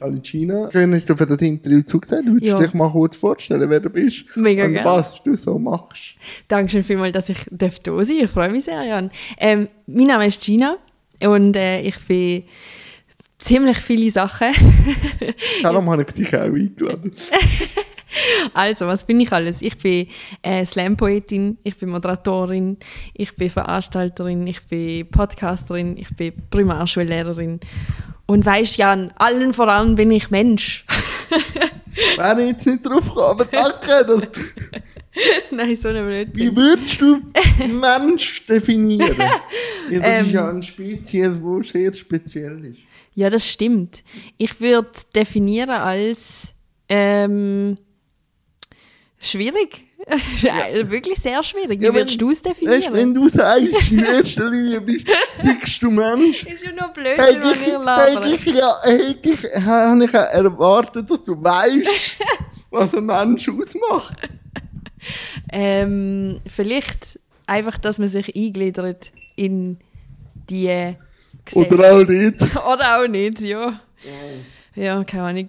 Alicina, schön hast du für das Interview zugesagt. Würdest Ja. du dich mal kurz vorstellen, wer du bist? Mega und gerne. was du so machst? Dankeschön vielmals, dass ich da sein darf. Ich freue mich sehr, Jan. Ähm, mein Name ist Gina und äh, ich bin ziemlich viele Sachen. Darum habe ich dich auch eingeladen. Also, was bin ich alles? Ich bin äh, Slam-Poetin, ich bin Moderatorin, ich bin Veranstalterin, ich bin Podcasterin, ich bin Primarschullehrerin. Und weisst Jan, allen voran bin ich Mensch. Wäre ich jetzt nicht drauf gekommen, aber danke. Nein, so eine wie Blödsinn. würdest du Mensch definieren? Ja, das Ähm. ist ja eine Spezies, die sehr speziell ist. Ja, das stimmt. Ich würde definieren als ähm, schwierig. Wirklich sehr schwierig. Wie Ja, wenn- würdest du es Weißt, definieren? wenn du sagst, in erster Linie bist, siehst du Mensch, ist ja nur blöd, hätte wenn ich, wir labern. hätte ich, ja, hätte ich, habe ich ja erwartet, dass du weißt, was ein Mensch ausmacht. Ähm, vielleicht einfach, dass man sich eingliedert in die Gesellschaft. Oder auch nicht. Oder auch nicht, ja. Ja, keine Ahnung.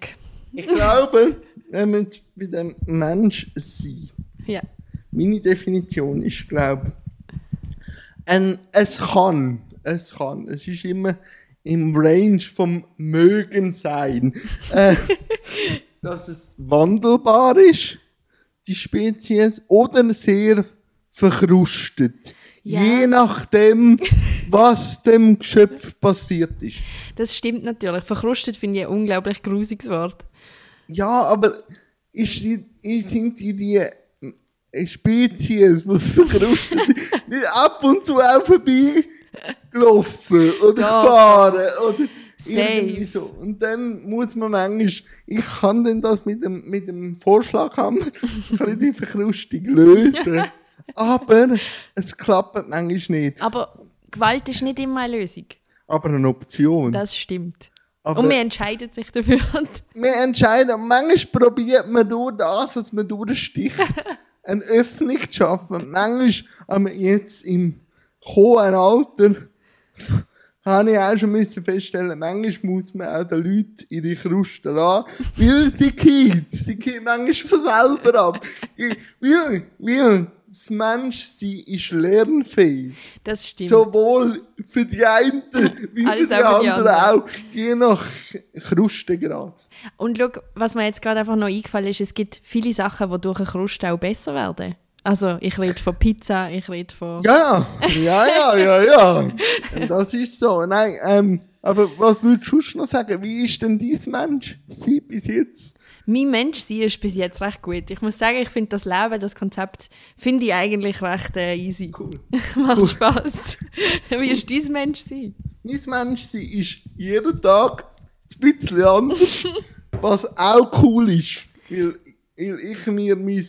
Ich glaube, wenn wir jetzt bei dem Mensch sein, Ja. meine Definition ist, glaube ein, es kann, es kann, es ist immer im Range vom Mögen sein, äh, dass es wandelbar ist, die Spezies, oder sehr verkrustet. Ja. Je nachdem, was dem Geschöpf passiert ist. Das stimmt natürlich. Verkrustet finde ich ein unglaublich grusiges Wort. Ja, aber ist die, sind die die äh, Spezies, es verkrustet, nicht ab und zu auch vorbei gelaufen oder Doch. gefahren oder Safe. irgendwie so. Und dann muss man manchmal, ich kann denn das mit dem, mit dem Vorschlaghammer die Verkrustung lösen. aber es klappt manchmal nicht. Aber Gewalt ist nicht immer eine Lösung. Aber eine Option. Das stimmt. aber Und man entscheidet sich dafür. wir entscheiden, manchmal probiert man durch das, dass man durchsticht, eine Öffnung zu schaffen. Manchmal, jetzt im hohen Alter, habe ich auch schon müssen feststellen, manchmal muss man auch den Leuten ihre Kruste lassen, weil sie geht. Sie geht manchmal von selber ab. Weil, weil das Menschsein ist lernfähig. Das stimmt. Sowohl für die einen wie für die auch für die anderen auch. Je nach Krustengrad. Und schau, was mir jetzt gerade einfach noch eingefallen ist, es gibt viele Sachen, die durch eine Kruste auch besser werden. Also, ich rede von Pizza, ich rede von... Ja, ja, ja, ja, ja. Das ist so. Nein, ähm, aber was würdest du noch sagen? Wie ist denn dein Mensch sie bis jetzt? Mein Menschsein ist bis jetzt recht gut. Ich muss sagen, ich finde das Leben, das Konzept, finde ich eigentlich recht äh, easy. Cool. Macht Spaß. Wie ist dein Menschsein? Mein Mensch sie ist jeden Tag ein bisschen anders, was auch cool ist. Weil, weil ich mir mein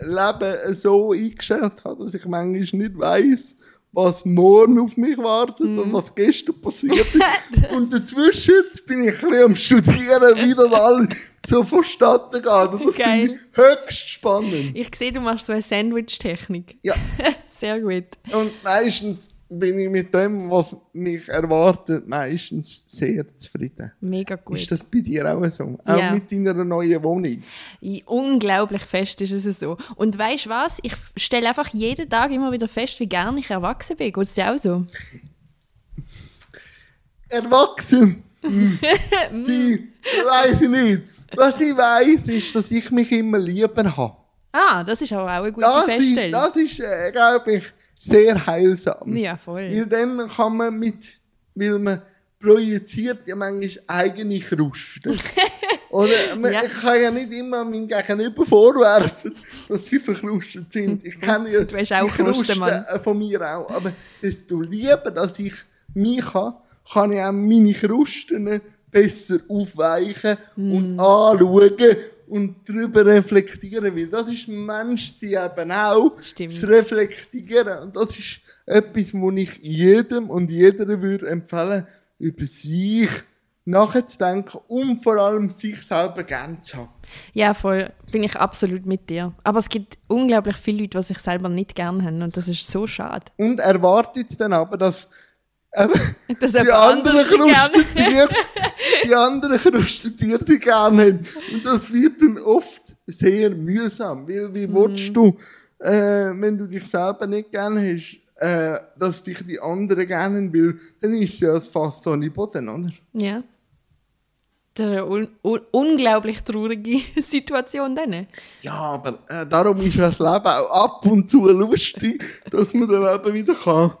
Leben so eingestellt habe, dass ich manchmal nicht weiss, was morgen auf mich wartet und was gestern passiert ist. und dazwischen bin ich ein bisschen am Studieren, wie das alles so vonstatten. Und das Geil. höchst spannend. Ich sehe, du machst so eine Sandwich-Technik. Ja. Sehr gut. Und meistens bin ich mit dem, was mich erwartet, meistens sehr zufrieden. Mega gut. Ist das bei dir auch so? Auch Ja. mit deiner neuen Wohnung? Unglaublich fest ist es so. Und weißt du was? Ich stelle einfach jeden Tag immer wieder fest, wie gern ich erwachsen bin. Geht es dir auch so? Erwachsen? Hm. Sie, weiß ich nicht. Was ich weiß, ist, dass ich mich immer lieber habe. Ah, das ist aber auch eine gute Das ist, Feststellung. das ist äh, glaube ich, sehr heilsam. ja, voll. Weil dann kann man mit, weil man projiziert ja manchmal eigene Krusten. Oder man, Ja. ich kann ja nicht immer meinem Gegenüber vorwerfen, dass sie verkrustet sind. Ich kenne ja Du auch Krusten Krustenmann. äh, von mir auch. Aber desto lieber, dass ich mich habe, kann ich auch meine Krusten besser aufweichen Mm. und anschauen und darüber reflektieren. Weil das ist Menschsein eben auch, Stimmt. zu reflektieren. Und das ist etwas, wo ich jedem und jeder würde empfehlen, über sich nachzudenken und vor allem sich selber gern zu haben. Ja, voll. Bin ich absolut mit dir. Aber es gibt unglaublich viele Leute, die sich selber nicht gern haben. Und das ist so schade. Und erwartet dann aber, dass Dass die anderen Krustentiere, die anderen Krustentiere sie gerne haben. Und das wird dann oft sehr mühsam, weil wie Mhm. willst du, äh, wenn du dich selber nicht gerne hast, äh, dass dich die anderen gerne haben, weil dann ist es ja fast ohne Boden, oder? Ja. Das ist eine un un unglaublich traurige Situation dann. Ja, aber äh, darum ist das Leben auch ab und zu lustig, dass man dann eben wieder kann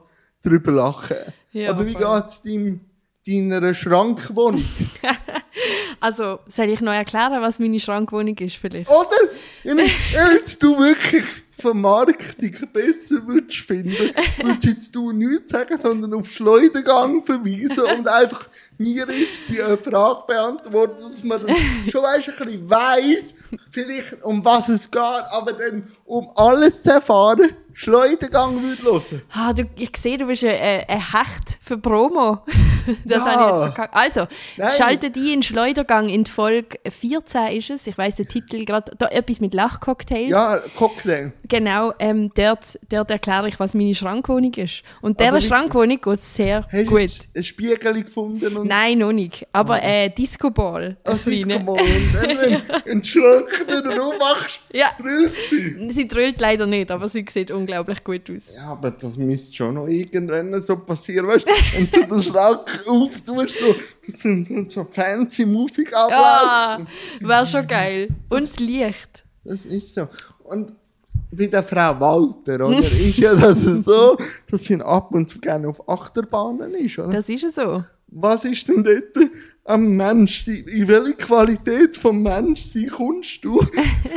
drüber lachen. Ja, aber wie voll. geht es dein, deiner Schrankwohnung? Also, soll ich noch erklären, was meine Schrankwohnung ist vielleicht? Oder? Jetzt du wirklich Vermarktung besser würdest finden, würdest jetzt du nichts sagen, sondern auf Schleudergang verweisen und einfach mir jetzt die Frage beantworten, dass man dann schon weißt, ein bisschen weiss, vielleicht um was es geht, aber dann um alles zu erfahren, Schleudergang würde hören. Ah, du, ich sehe, du bist ein, ein Hecht für Promo. Das Ja. habe ich jetzt verkackt. Also, Nein. schalte die in Schleudergang in Folge 14 ist es. Ich weiss den Titel gerade. Da etwas mit Lachcocktails. Ja, Cocktail. Genau, ähm, dort, dort erkläre ich, was meine Schrankwohnung ist. Und dieser Schrankwohnung geht es sehr Hast du gut. jetzt ein Spiegel gefunden und Nein, noch nicht. Aber äh, Disco-Ball. Ein das komm mal. Und dann, wenn du in den Schrank wieder aufmachst, Ja. sie. Sie drüllt leider nicht, aber sie sieht unglaublich gut aus. Ja, aber das müsste schon noch irgendwann so passieren, weißt du? Wenn du den Schrank auftust, so, das sind so, fancy Musik Ja, ablaufen. wäre schon geil. Und das Licht. Das ist so. Und bei der Frau Walter, oder? ist ja das so, dass sie ab und zu gerne auf Achterbahnen ist, oder? Das ist ja so. Was ist denn dort am Menschsein? In welche Qualität vom Menschsein kommst du,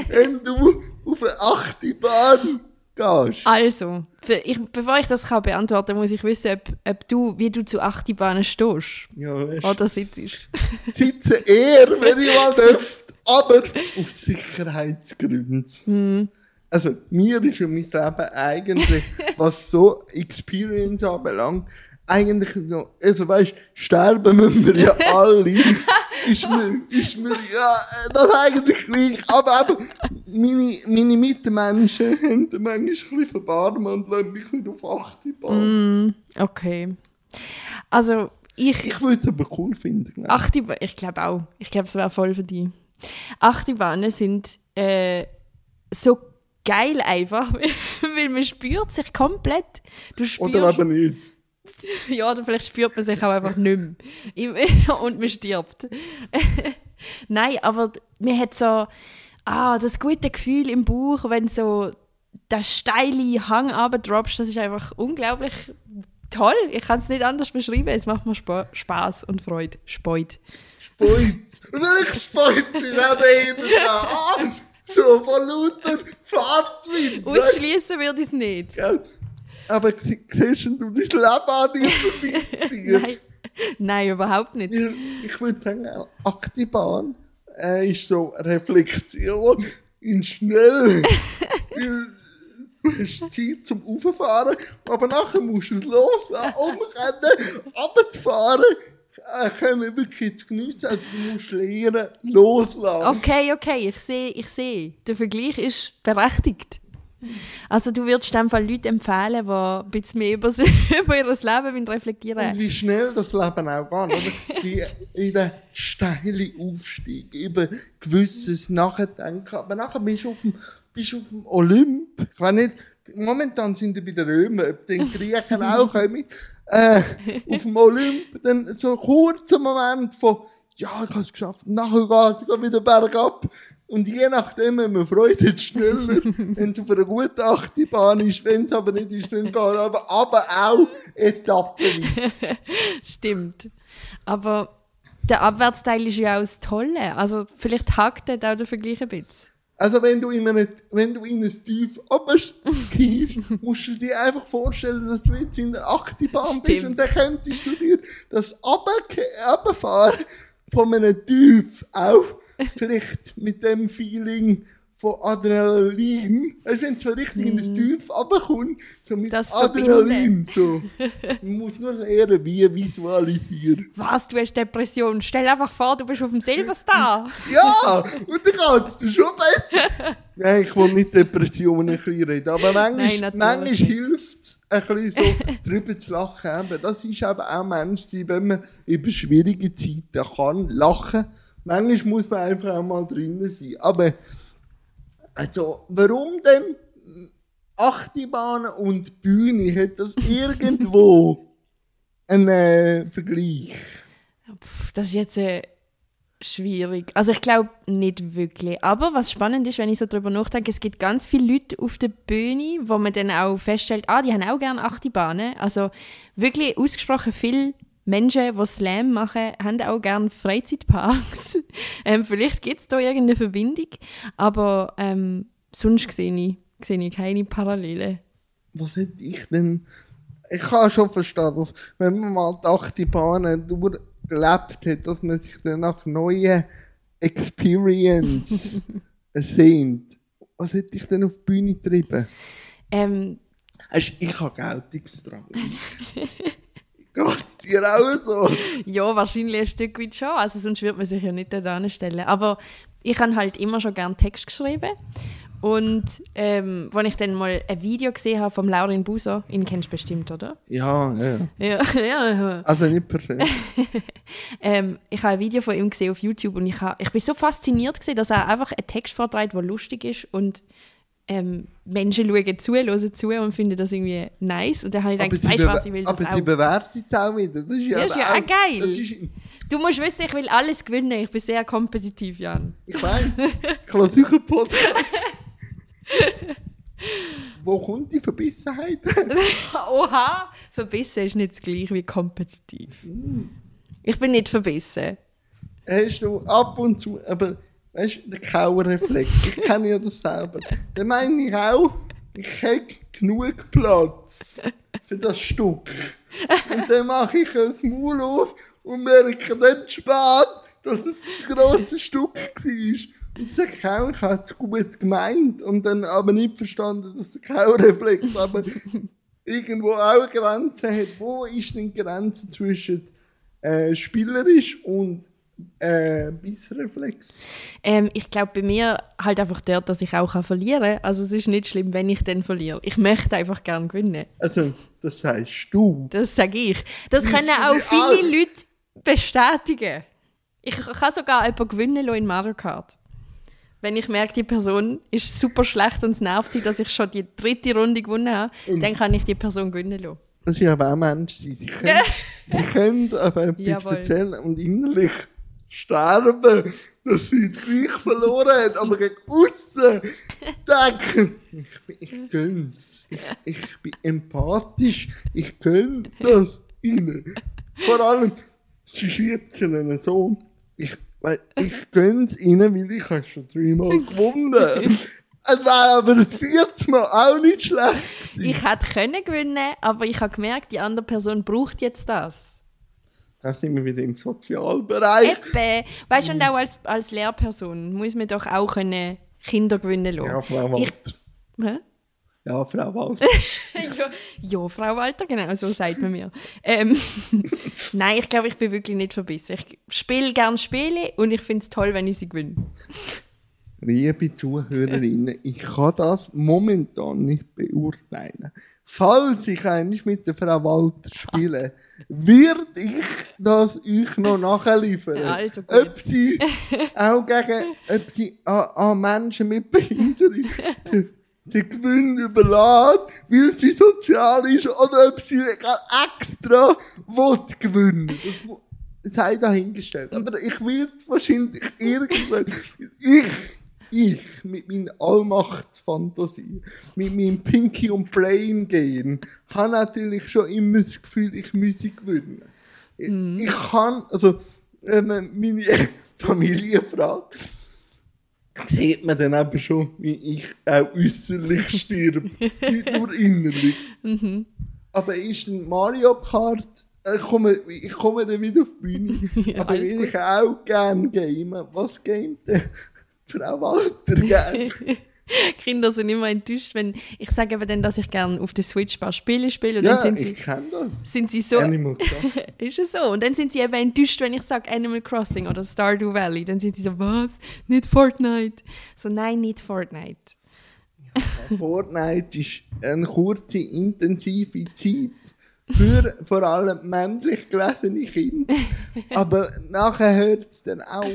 wenn du auf eine Achterbahn gehst? Also, ich, bevor ich das kann beantworten kann, muss ich wissen, ob, ob du, wie du zu Achterbahnen stehst. Ja, weißt, Oder sitzt. sitze eher, wenn ich mal dürfte, aber auf Sicherheitsgründen. Also, mir ist ja mein Leben eigentlich, was so Experience anbelangt, eigentlich so, also weißt, sterben müssen wir ja alle. ist mir, ist mir, ja, das eigentlich gleich. Aber eben, meine, meine Mitmenschen haben da manchmal ein bisschen verbarmen und lassen mich nicht auf Achterbahn. Okay. Also, ich. Ich würde es aber cool finden. ich. Achterbahnen, ich glaube auch. Ich glaube, es wäre voll für dich. Achterbahnen sind äh, so geil einfach, weil man spürt sich komplett. Du spürst, Oder aber nicht. ja, oder vielleicht spürt man sich auch einfach nicht mehr. Und man stirbt. Nein, aber man hat so ah, das gute Gefühl im Bauch, wenn so der steile Hang abdroppst, das ist einfach unglaublich toll. Ich kann es nicht anders beschreiben. Es macht mir Spa Spaß und Freude. Speut. Speut. Welch Speut sie werden eben da. So von lauter Fahrtwind. Ausschließen würde ich es nicht. du, gell? Aber sie- siehst du dein Leben an dir vorbeiziehen? Nein. Nein, überhaupt nicht. Ich würde sagen, Aktibahn äh, ist so Reflexion in schnell. Du hast Zeit zum Auffahren, aber nachher musst du es loslassen, umrennen, runterzufahren. Äh, können wir wirklich zu geniessen. Also du musst lernen, loslassen. Okay, okay, ich sehe, ich sehe. Der Vergleich ist berechtigt. Also du würdest in dem Fall Leute empfehlen, die ein bisschen mehr über, über ihr Leben reflektieren Und wie schnell das Leben auch geht, oder? Die, in den steilen Aufstieg, über gewisses Nachdenken. Aber nachher bist du auf dem, bist auf dem Olymp. Ich weiß nicht, momentan sind die bei den Römern, ob die Griechen auch kommen. Äh, auf dem Olymp, dann so ein kurzer Moment von, ja, ich habe es geschafft, nachher geht es wieder bergab. Und je nachdem, wenn man Freude hat, schneller, wenn es auf einer guten Achterbahn ist, wenn es aber nicht ist, dann geht aber, aber auch etappenweise. Stimmt. Aber der Abwärtsteil ist ja auch das Tolle. Also vielleicht hakt auch der Vergleich ein bisschen. Also wenn du in einem, wenn du in ein Tief runtergehst, musst du dir einfach vorstellen, dass du jetzt in der Achterbahn bist und dann könntest du dir das Runterfahren von einem Tief auch. Vielleicht mit dem Feeling von Adrenalin, weißt, wenn du so richtig in ein Tief runterkommst, so mit Mhm. Das Adrenalin, so. Man muss nur lernen, wie visualisieren. Was, du hast Depression? Stell einfach vor, du bist auf dem Silverstar. Ja, und dann es dir schon besser. Nein, ich will nicht Depressionen ein bisschen reden, aber manchmal, Nein, manchmal hilft es, ein bisschen so drüber zu lachen. Eben, das ist eben auch Mensch sein, wenn man über schwierige Zeiten kann lachen. Manchmal muss man einfach auch mal drinnen sein. Aber also, warum denn Achterbahnen und Bühne? Hat das irgendwo einen äh, Vergleich? Pff, das ist jetzt äh, schwierig. Also ich glaube nicht wirklich. Aber was spannend ist, wenn ich so darüber nachdenke, es gibt ganz viele Leute auf der Bühne, wo man dann auch feststellt, ah, die haben auch gerne Achterbahnen. Also wirklich ausgesprochen viele Menschen, die Slam machen, haben auch gerne Freizeitparks. ähm, vielleicht gibt es da irgendeine Verbindung, aber ähm, sonst sehe ich, sehe ich keine Parallele. Was hätte ich denn... Ich kann schon verstehen, dass wenn man mal die Achterbahnen durchgelebt hat, dass man sich dann nach neuen Experience sehnt. Was hätte ich denn auf die Bühne getrieben? Ähm, Ich habe Geltungsdrang. Geht's dir auch so? Ja, wahrscheinlich ein Stück weit schon. Also sonst würde man sich ja nicht da anstellen. Aber ich habe halt immer schon gerne Text geschrieben. Und ähm, als ich dann mal ein Video gesehen habe von Laurin Buser, ihn kennst du bestimmt, oder? Ja, ja. Ja, ja. ja. Also nicht persönlich. Ähm, ich habe ein Video von ihm gesehen auf YouTube und ich, habe, ich bin so fasziniert gesehen, dass er einfach einen Text vorträgt, der lustig ist und ähm, Menschen schauen zu, hören zu und finden das irgendwie nice. Und dann habe ich Aber gedacht, sie, weißt du was, ich will das aber sie auch. bewertet es auch wieder. Das ist ja, Ja, ist ja aber auch geil. Ist, Du musst wissen, ich will alles gewinnen. Ich bin sehr kompetitiv, Jan. ich weiß, einen Podcast. Wo kommt die Verbissenheit? Oha! Verbissen ist nicht das gleiche wie kompetitiv. Ich bin nicht verbissen. Hast du ab und zu, aber weißt du, der Kauerreflex, ich kenne ja das selber. Dann meine ich auch, ich habe genug Platz für das Stück. Und dann mache ich das Maul auf und merke dann spät, dass es das grosse Stück war. Und auch, ich habe es gut gemeint und dann aber nicht verstanden, dass der Kauerreflex aber irgendwo auch eine Grenze hat. Wo ist denn die Grenze zwischen äh, spielerisch und äh, Bissreflex? Ähm, ich glaube bei mir halt einfach dort, dass ich auch kann verlieren kann. Also es ist nicht schlimm, wenn ich dann verliere. Ich möchte einfach gerne gewinnen. Also, das sagst du. Das sage ich. Das Das können auch viele die Leute bestätigen. Ich kann sogar jemanden gewinnen lassen in Mario Kart. Wenn ich merke, die Person ist super schlecht und es nervt sie, dass ich schon die dritte Runde gewonnen habe, dann kann ich die Person gewinnen lassen. Das ist aber auch Mensch sein. Sie können, sie können aber etwas Jawohl. erzählen und innerlich sterben, dass sie gleich verloren hat, aber gegen aussen denken, ich, ich gönn's. Ich, ich bin empathisch. Ich gönn das ihnen. Vor allem, sie schiebt sie ihnen so. Ich, ich gönn's ihnen, weil ich habe schon dreimal gewonnen. Es wäre aber das vierte Mal auch nicht schlecht gewesen. Ich hätte können gewinnen, aber ich habe gemerkt, die andere Person braucht jetzt das. Da sind wir wieder im Sozialbereich. Eben. Weißt du, und auch als, als Lehrperson muss man doch auch können Kinder gewinnen lassen. Ja, Frau Ich, Walter. Hä? Ja, Frau Walter. ja, ja, Frau Walter, genau, so sagt man mir. Ähm, Nein, ich glaube, ich bin wirklich nicht verbissen. Ich spiele gerne Spiele und ich finde es toll, wenn ich sie gewinne. Liebe Zuhörerinnen, ich kann das momentan nicht beurteilen. Falls ich einmal mit der Frau Walter spiele, wird ich das euch noch nachliefern. Ja, also ob sie auch gegen ob sie an, an Menschen mit Behinderung den, Gewinn überlässt, weil sie sozial ist, oder ob sie extra will gewinnen Das mu- sei dahingestellt. Aber ich werde wahrscheinlich irgendwann. Ich, ich mit meiner Allmachtsfantasie, mit meinem Pinky und Brain gehen, habe natürlich schon immer das Gefühl, ich müsse gewinnen. Ich- Ich kann, also, wenn man meine Familie fragt, sieht man dann eben schon, wie ich auch äußerlich stirb, nicht nur innerlich. Aber ist denn Mario Kart, äh, ich komme, ich komme dann wieder auf die Bühne, Ja, aber will gut. ich auch gerne gamen. Was gamet denn Frau Walter gerne? Kinder sind immer enttäuscht, wenn ich sage eben dann, dass ich gerne auf der Switch ein paar Spiele spiele und ja, dann sind ich sie, kenne das. sind sie so, Animal Crossing. ist es so? Und dann sind sie eben enttäuscht, wenn ich sage Animal Crossing oder Stardew Valley. Dann sind sie so, was? Nicht Fortnite? So, nein, nicht Fortnite. Fortnite ist eine kurze, intensive Zeit für vor allem männlich gelesene Kinder. Aber nachher hört es dann auf.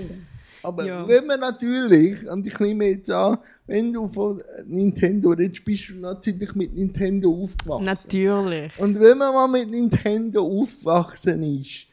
Aber Ja. wenn man natürlich, und ich nehme jetzt an, wenn du von Nintendo redest, bist du natürlich mit Nintendo aufgewachsen. Natürlich. Und wenn man mal mit Nintendo aufgewachsen ist,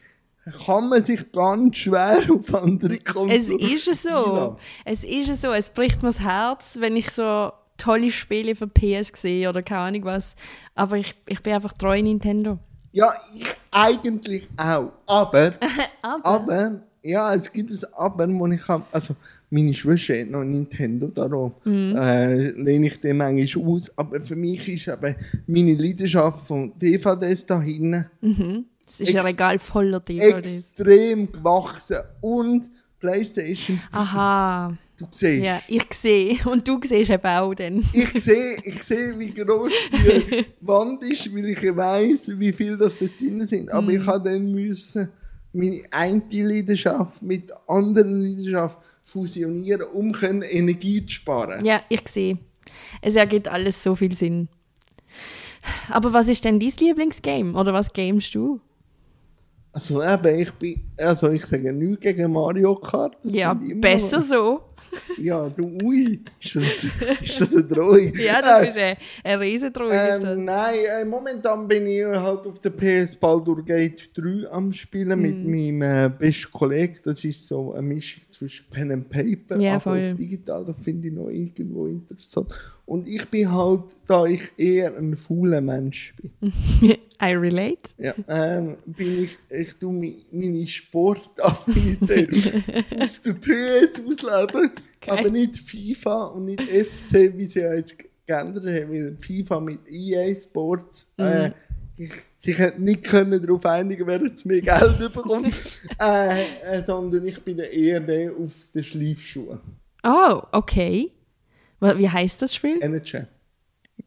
kann man sich ganz schwer auf andere Es Konsolen ist so. Es ist so. Es bricht mir das Herz, wenn ich so tolle Spiele für PS sehe oder keine Ahnung was. Aber ich, ich bin einfach treu Nintendo. Ja, ich eigentlich auch. Aber, Aber, aber, ja, es gibt ein Aber, wo ich habe, also meine Schwester hat noch Nintendo, darum Mhm. äh, lehne ich den manchmal aus. Aber für mich ist eben meine Leidenschaft von DVDs da hinten es ist ein Regal voller DVDs. extrem gewachsen. Und Playstation, Aha. du siehst. Ja, ich sehe. Und du siehst eben auch dann. Ich sehe, ich sehe, wie groß die Wand ist, weil ich weiß, wie viel das da drin sind. Aber Mhm. ich habe dann müssen meine eine Leidenschaft mit der anderen Leidenschaft fusionieren, um können Energie zu sparen. Ja, ich sehe. Es ergibt alles so viel Sinn. Aber was ist denn dein Lieblingsgame? Oder was gamest du? Also eben, ich bin, also ich sage nichts gegen Mario Kart. Ja, besser so. Ja, du, ui, ist das, ist das eine Drohung? Ja, das Äh, ist eine, eine Riesendrohung. Ähm, nein, äh, momentan bin ich halt auf der PS Baldur Gate 3 am Spielen mit Mhm. meinem äh, besten Kollegen. Das ist so eine Mischung zwischen Pen and Paper, Ja, aber digital. Das finde ich noch irgendwo interessant. Und ich bin halt, da ich eher ein fauler Mensch bin, I relate. ja, ähm, bin ich, ich tue meine Sportaffinität auf der PS ausleben, Geil. aber nicht FIFA und nicht FC, wie sie ja jetzt geändert haben, weil FIFA mit EA Sports äh, ich, sich hat nicht können darauf einigen, wer jetzt mehr Geld bekommt, äh, äh, sondern ich bin eher der auf den Schleifschuhen. Oh, okay. Wie heißt das Spiel? NHL.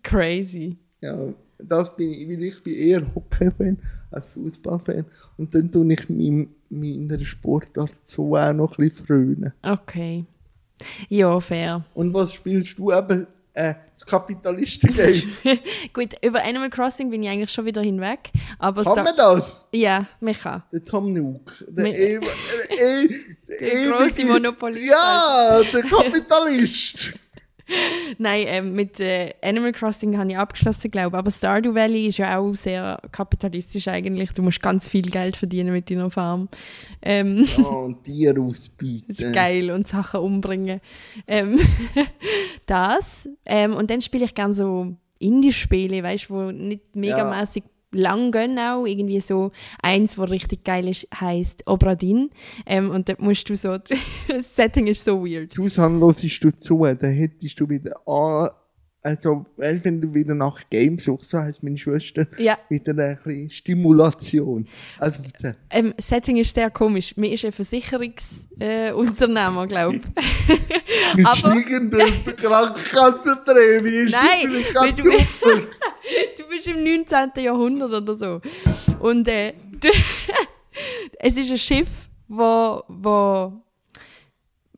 Crazy. Ja, das bin ich, weil ich bin eher Hockey-Fan als Fußballfan. Und dann tue ich meinem, meiner Sportart so auch noch ein bisschen frönen. Okay. Ja, fair. Und was spielst du eben? Äh, das Kapitalisten-Game. Gut, über Animal Crossing bin ich eigentlich schon wieder hinweg. Aber Kann man das? Ja, Micha. Der Tom Nook. Der, ew der, e der, grosse ewige- Monopolist. Ja, der Kapitalist. Nein, ähm, mit äh, Animal Crossing habe ich abgeschlossen, glaube ich. Aber Stardew Valley ist ja auch sehr kapitalistisch eigentlich. Du musst ganz viel Geld verdienen mit deiner Farm. Ähm, ja, und Tiere ausbieten. Das ist geil und Sachen umbringen. Ähm, das. Ähm, und dann spiele ich gerne so Indie-Spiele, weißt du, wo nicht megamäßig lang gehen auch. Irgendwie so eins, wo richtig geil ist, heisst Obradin. Ähm, und dort musst du so, das Setting ist so weird. Susan, hörst du zu, dann hättest du wieder an, also, weißt, wenn du wieder nach Games suchst, so heisst meine Schwester, Ja. wieder ein bisschen Stimulation. Also, erzähl. Ähm, Setting ist sehr komisch. Mir ist ein Versicherungsunternehmer, äh, glaube ich. Mit Aber- steigenden Krankenkassenprämie ist Nein, das ganz du- super. Bist im 19. Jahrhundert oder so. Und äh, es ist ein Schiff, wo, wo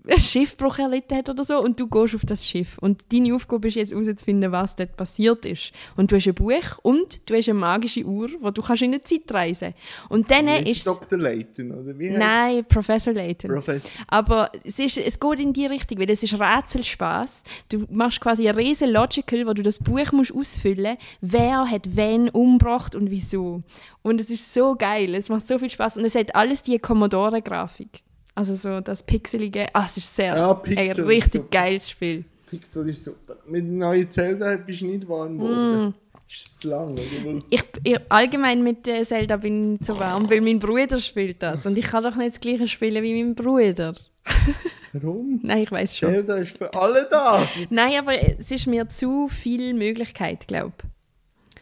ein Schiffbruch erlitten hat oder so und du gehst auf das Schiff. Und deine Aufgabe ist jetzt herauszufinden, was dort passiert ist. Und du hast ein Buch und du hast eine magische Uhr, wo du kannst in die Zeit reisen Und dann Nicht ist. Dr. Layton, oder wie heißt Nein, Professor Layton. Professor. Aber es, ist, es geht in die Richtung, weil es ist Rätselspaß. Du machst quasi ein riesen Logical, wo du das Buch musst ausfüllen wer hat wen umgebracht und wieso. Und es ist so geil, es macht so viel Spaß und es hat alles die Commodore-Grafik. Also so das Pixelige, ah, es ist sehr Ja, ein richtig geiles Spiel. Pixel ist super. Mit neuen Zelda bist du nicht warm geworden. Mm. Ist zu lang, oder? Ich, ich, allgemein mit Zelda bin ich zu warm, weil mein Bruder spielt das und ich kann doch nicht das gleiche spielen wie mein Bruder. Warum? Nein, ich weiß schon. Zelda ist für alle da. Nein, aber es ist mir zu viel Möglichkeit, glaube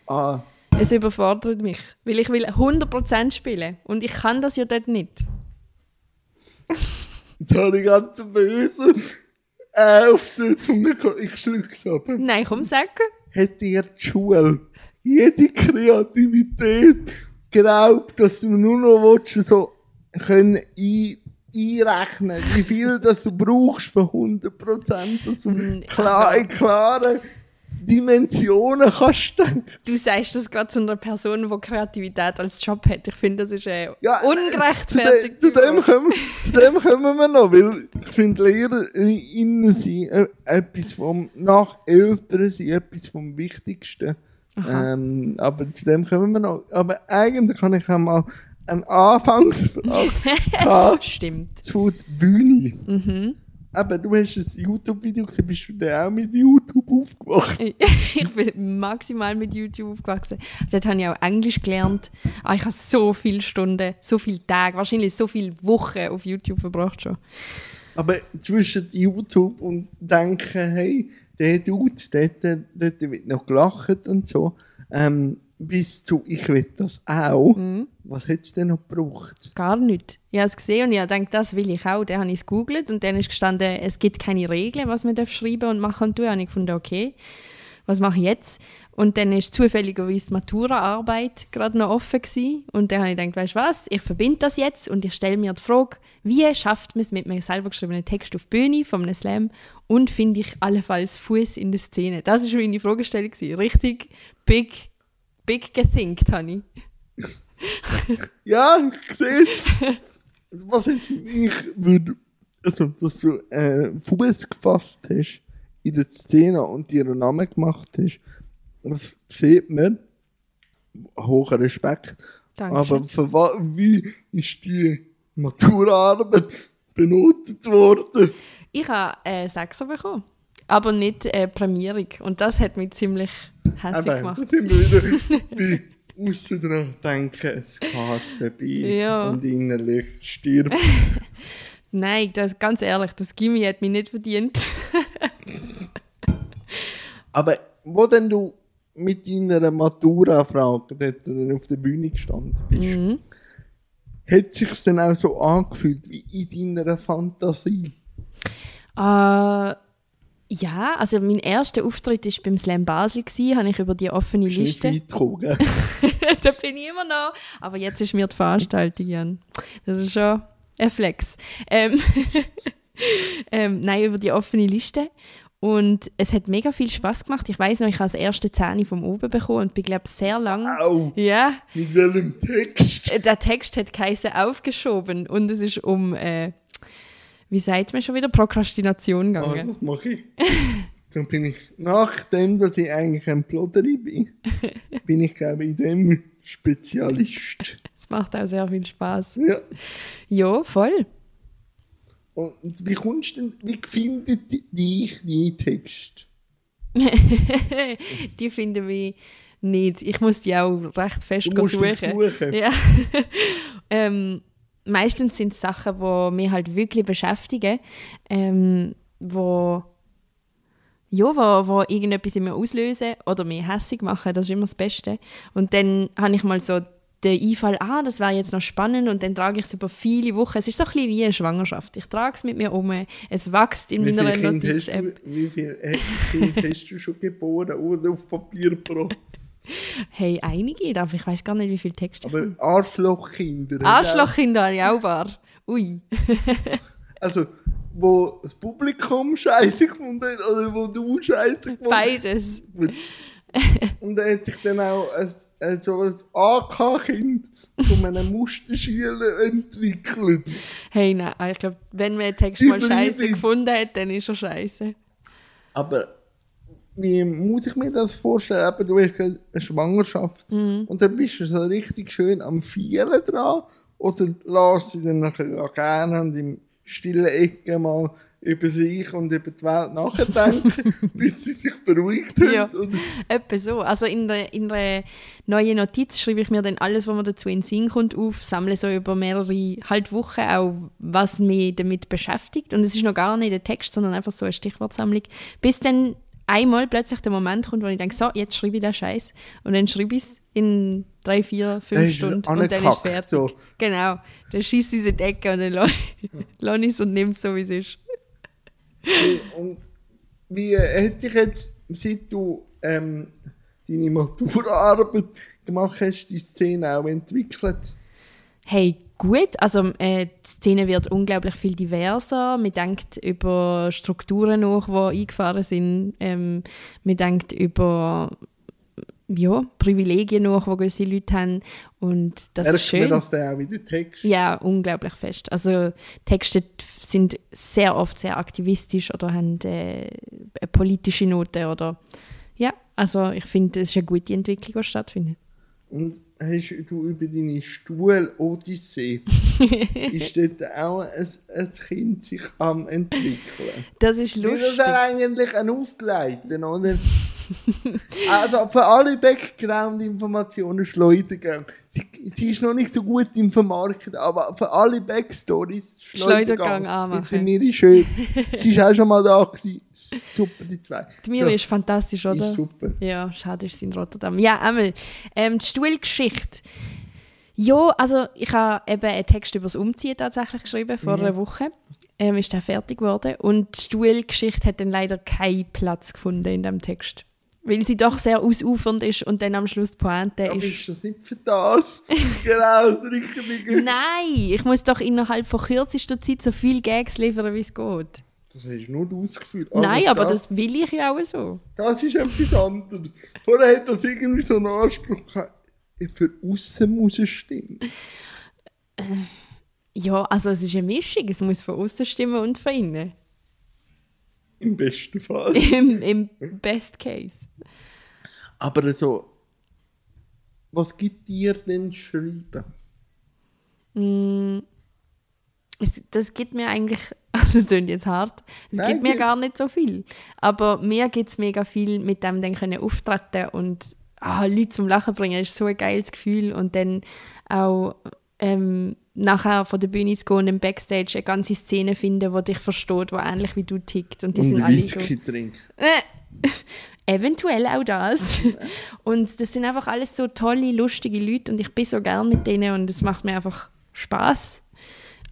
Ah, Es überfordert mich, weil ich will 100% spielen und ich kann das ja dort nicht. jetzt habe ich ganz böse äh, auf der Zunge gehabt. Ich schluck's ab. Nein, komm, sag. Hätte ihr die Schule jede Kreativität glaubt, dass du nur noch willst, so können ein, einrechnen, wie viel das du brauchst für 100%, dass du klar, also- klaren Dimensionen kannst denken. Du sagst das gerade zu einer Person, die Kreativität als Job hat. Ich finde, das ist äh, Ja, ungerechtfertigt. Zu, de, zu, dem kommen, zu dem kommen wir noch, weil ich finde, LehrerInnen sind äh, etwas vom, nach Eltern sind etwas vom Wichtigsten. Ähm, aber zu dem kommen wir noch. Aber eigentlich kann ich auch mal eine Anfangsfrage Stimmt. zu der Bühne. Mhm. Eben, du hast ein YouTube-Video gesehen, bist du denn auch mit YouTube aufgewacht? ich bin maximal mit YouTube aufgewachsen. Dort habe ich auch Englisch gelernt. Aber ich habe so viele Stunden, so viele Tage, wahrscheinlich so viele Wochen auf YouTube verbracht schon. Aber zwischen YouTube und denken, hey, der Dude, dort, dort wird noch gelacht und so, ähm, bis zu, ich will das auch. Mhm. Was hätte es denn noch gebraucht? Gar nicht. Ich habe es gesehen und ich gedacht, das will ich auch. Dann habe ich es gegoogelt und dann ist gestanden, es gibt keine Regeln, was man darf schreiben und machen und tun. Und ich fand, okay, was mache ich jetzt? Und dann ist zufälligerweise die Matura-Arbeit gerade noch offen gewesen. Und dann habe ich gedacht, weißt du was, ich verbinde das jetzt und ich stelle mir die Frage, wie schafft man es mit einem selber geschriebenen Text auf die Bühne von einem Slam und finde ich allenfalls Fuß in der Szene? Das war meine Fragestellung. Gewesen. Richtig big, big gethinkt habe ich. Ja, sehe Was jetzt ich würde, also, dass du äh, Fuß gefasst hast in der Szene und einen Namen gemacht hast, das sieht man. Hoher Respekt. Danke. Aber für wa- wie ist die Maturaarbeit benotet worden? Ich habe äh, Sechser bekommen, aber nicht äh, Prämierung. Und das hat mich ziemlich hässlich Eben, gemacht. da sind wir wieder bei aussen denken, es geht vorbei Ja. und innerlich stirbt. Nein, das, ganz ehrlich, das Gimmi hat mich nicht verdient. Aber wo denn du mit deiner Matura-Frage dort dann auf der Bühne gestanden bist, Mhm. hat sich dann auch so angefühlt wie in deiner Fantasie? Äh, ja, also mein erster Auftritt war beim Slam Basel, gewesen, habe ich über die offene Bist nicht Liste. weit gekommen, gell? da bin ich immer noch. Aber jetzt ist mir die Veranstaltung, Jan. Das ist schon ein Flex. Ähm, ähm, nein, über die offene Liste. Und es hat mega viel Spaß gemacht. Ich weiß noch, ich habe das erste Zähne vom oben bekommen und bin, glaube sehr lang. Au, Ja, mit welchem Text? der Text hat geheißen aufgeschoben und es ist um, äh, wie sagt man schon wieder, Prokrastination Ah, gegangen. das mache ich. Dann bin ich, nachdem dass ich eigentlich ein Plottery bin, bin ich, glaube ich, in dem Spezialist. Es macht auch sehr viel Spaß. Ja. Ja, voll. Und wie kommst denn, wie findet dich dein Text? die finden wir nicht. Ich muss die auch recht fest Du musst suchen. suchen. Ja. ähm, meistens sind es Sachen, die mich halt wirklich beschäftigen, ähm, wo ja, wo, wo irgendetwas in mir auslösen oder mich hässig machen, das ist immer das Beste. Und dann habe ich mal so den Einfall, ah, das wäre jetzt noch spannend und dann trage ich es über viele Wochen. Es ist so ein bisschen wie eine Schwangerschaft. Ich trage es mit mir um, es wächst in Wie meiner Notiz-App. wie viele Kinder hast du schon geboren oder auf Papier gebracht? Hey, einige, aber ich weiß gar nicht, wie viele Texte Aber Arschlochkinder. Arschlochkinder habe ich auch wahr. Ui. Also, wo das Publikum scheiße gefunden hat oder wo du scheiße gefunden hast. Beides. Und dann hat sich dann auch ein, ein, so ein AK-Kind zu einem Musterschüler entwickelt. Hey, nein, ich glaube, wenn man einen Text mal scheiße gefunden hat, dann ist er scheiße. Aber wie muss ich mir das vorstellen? Eben, du hast eine Schwangerschaft Mhm. und dann bist du so richtig schön am Vielen dran oder lässt du dann nachher gerne und im stillen Ecke mal über sich und über die Welt nachdenken, bis sie sich beruhigt haben? Ja. Etwa so. Also in der, in der neuen Notiz schreibe ich mir dann alles, was mir dazu in den Sinn kommt, auf, sammle so über mehrere halt Wochen auch, was mich damit beschäftigt. Und es ist noch gar nicht der Text, sondern einfach so eine Stichwortsammlung. Bis dann einmal plötzlich der Moment kommt, wo ich denke, so, jetzt schreibe ich den Scheiß. Und dann schreibe ich es in drei, vier, fünf es Stunden und dann ist es fertig. so. Genau. Dann schieße ich es in die Ecke und dann lasse lasse ich es und nehme es so, wie es ist. Und wie hätte ich jetzt, seit du ähm, deine Maturaarbeit gemacht hast, die Szene auch entwickelt? Hey, gut. Also äh, die Szene wird unglaublich viel diverser. Man denkt über Strukturen nach, die eingefahren sind. Ähm, man denkt über ja, Privilegien nach, die gewisse Leute haben. Und das Merkt ist schön. man das dann auch in den Text? Ja, unglaublich fest. Also Texte sind sehr oft sehr aktivistisch oder haben äh, eine politische Note oder ja, also ich finde, es ist eine gute Entwicklung, die stattfindet. Und hast du über deine Stuhl-Odyssee, ist dort auch ein, ein Kind sich am entwickeln? Das ist Ist das lustig. eigentlich ein Aufgleiten, oder? Also für alle Background-Informationen Schleudergang. Sie, sie ist noch nicht so gut im Vermarkten, aber für alle Backstories Schleudergang anmachen. Mit der Miri schön. sie ist auch schon mal da gewesen. Super, die zwei. Die Miri So, ist fantastisch, oder? ist super. Ja, schade ist sie in Rotterdam. Ja, einmal, ähm, die Stuhlgeschichte. Ja, also ich habe eben einen Text über das Umziehen tatsächlich geschrieben, vor einer Woche. Ähm, ist der fertig geworden. Und die Stuhlgeschichte hat dann leider keinen Platz gefunden in dem Text. Weil sie doch sehr ausufernd ist und dann am Schluss die Pointe Aber ist... ist das nicht für das? genau, das Richtige. Nein, ich muss doch innerhalb von kürzester Zeit so viel Gags liefern, wie es geht. Das hast nur du ausgeführt. Nein, aber das, das will ich ja auch so. das ist etwas anderes. Vorher hat das irgendwie so einen Anspruch gehabt. Für außen muss es stimmen. Ja, also es ist eine Mischung. Es muss von außen stimmen und von innen. Im besten Fall. Im, Im Best Case. Aber so, was gibt dir denn Schreiben? Es, das gibt mir eigentlich, also es klingt jetzt hart, es Nein, gibt mir gar nicht so viel. Aber mir gibt es mega viel mit dem dann können auftreten und ah, Leute zum Lachen bringen, ist so ein geiles Gefühl. Und dann auch ähm, nachher von der Bühne zu gehen und im Backstage eine ganze Szene finden, die dich versteht, die ähnlich wie du tickt. Und die sind Und alle so... Whisky trinken. Äh, eventuell auch das. Und das sind einfach alles so tolle, lustige Leute und ich bin so gern mit denen und es macht mir einfach Spaß.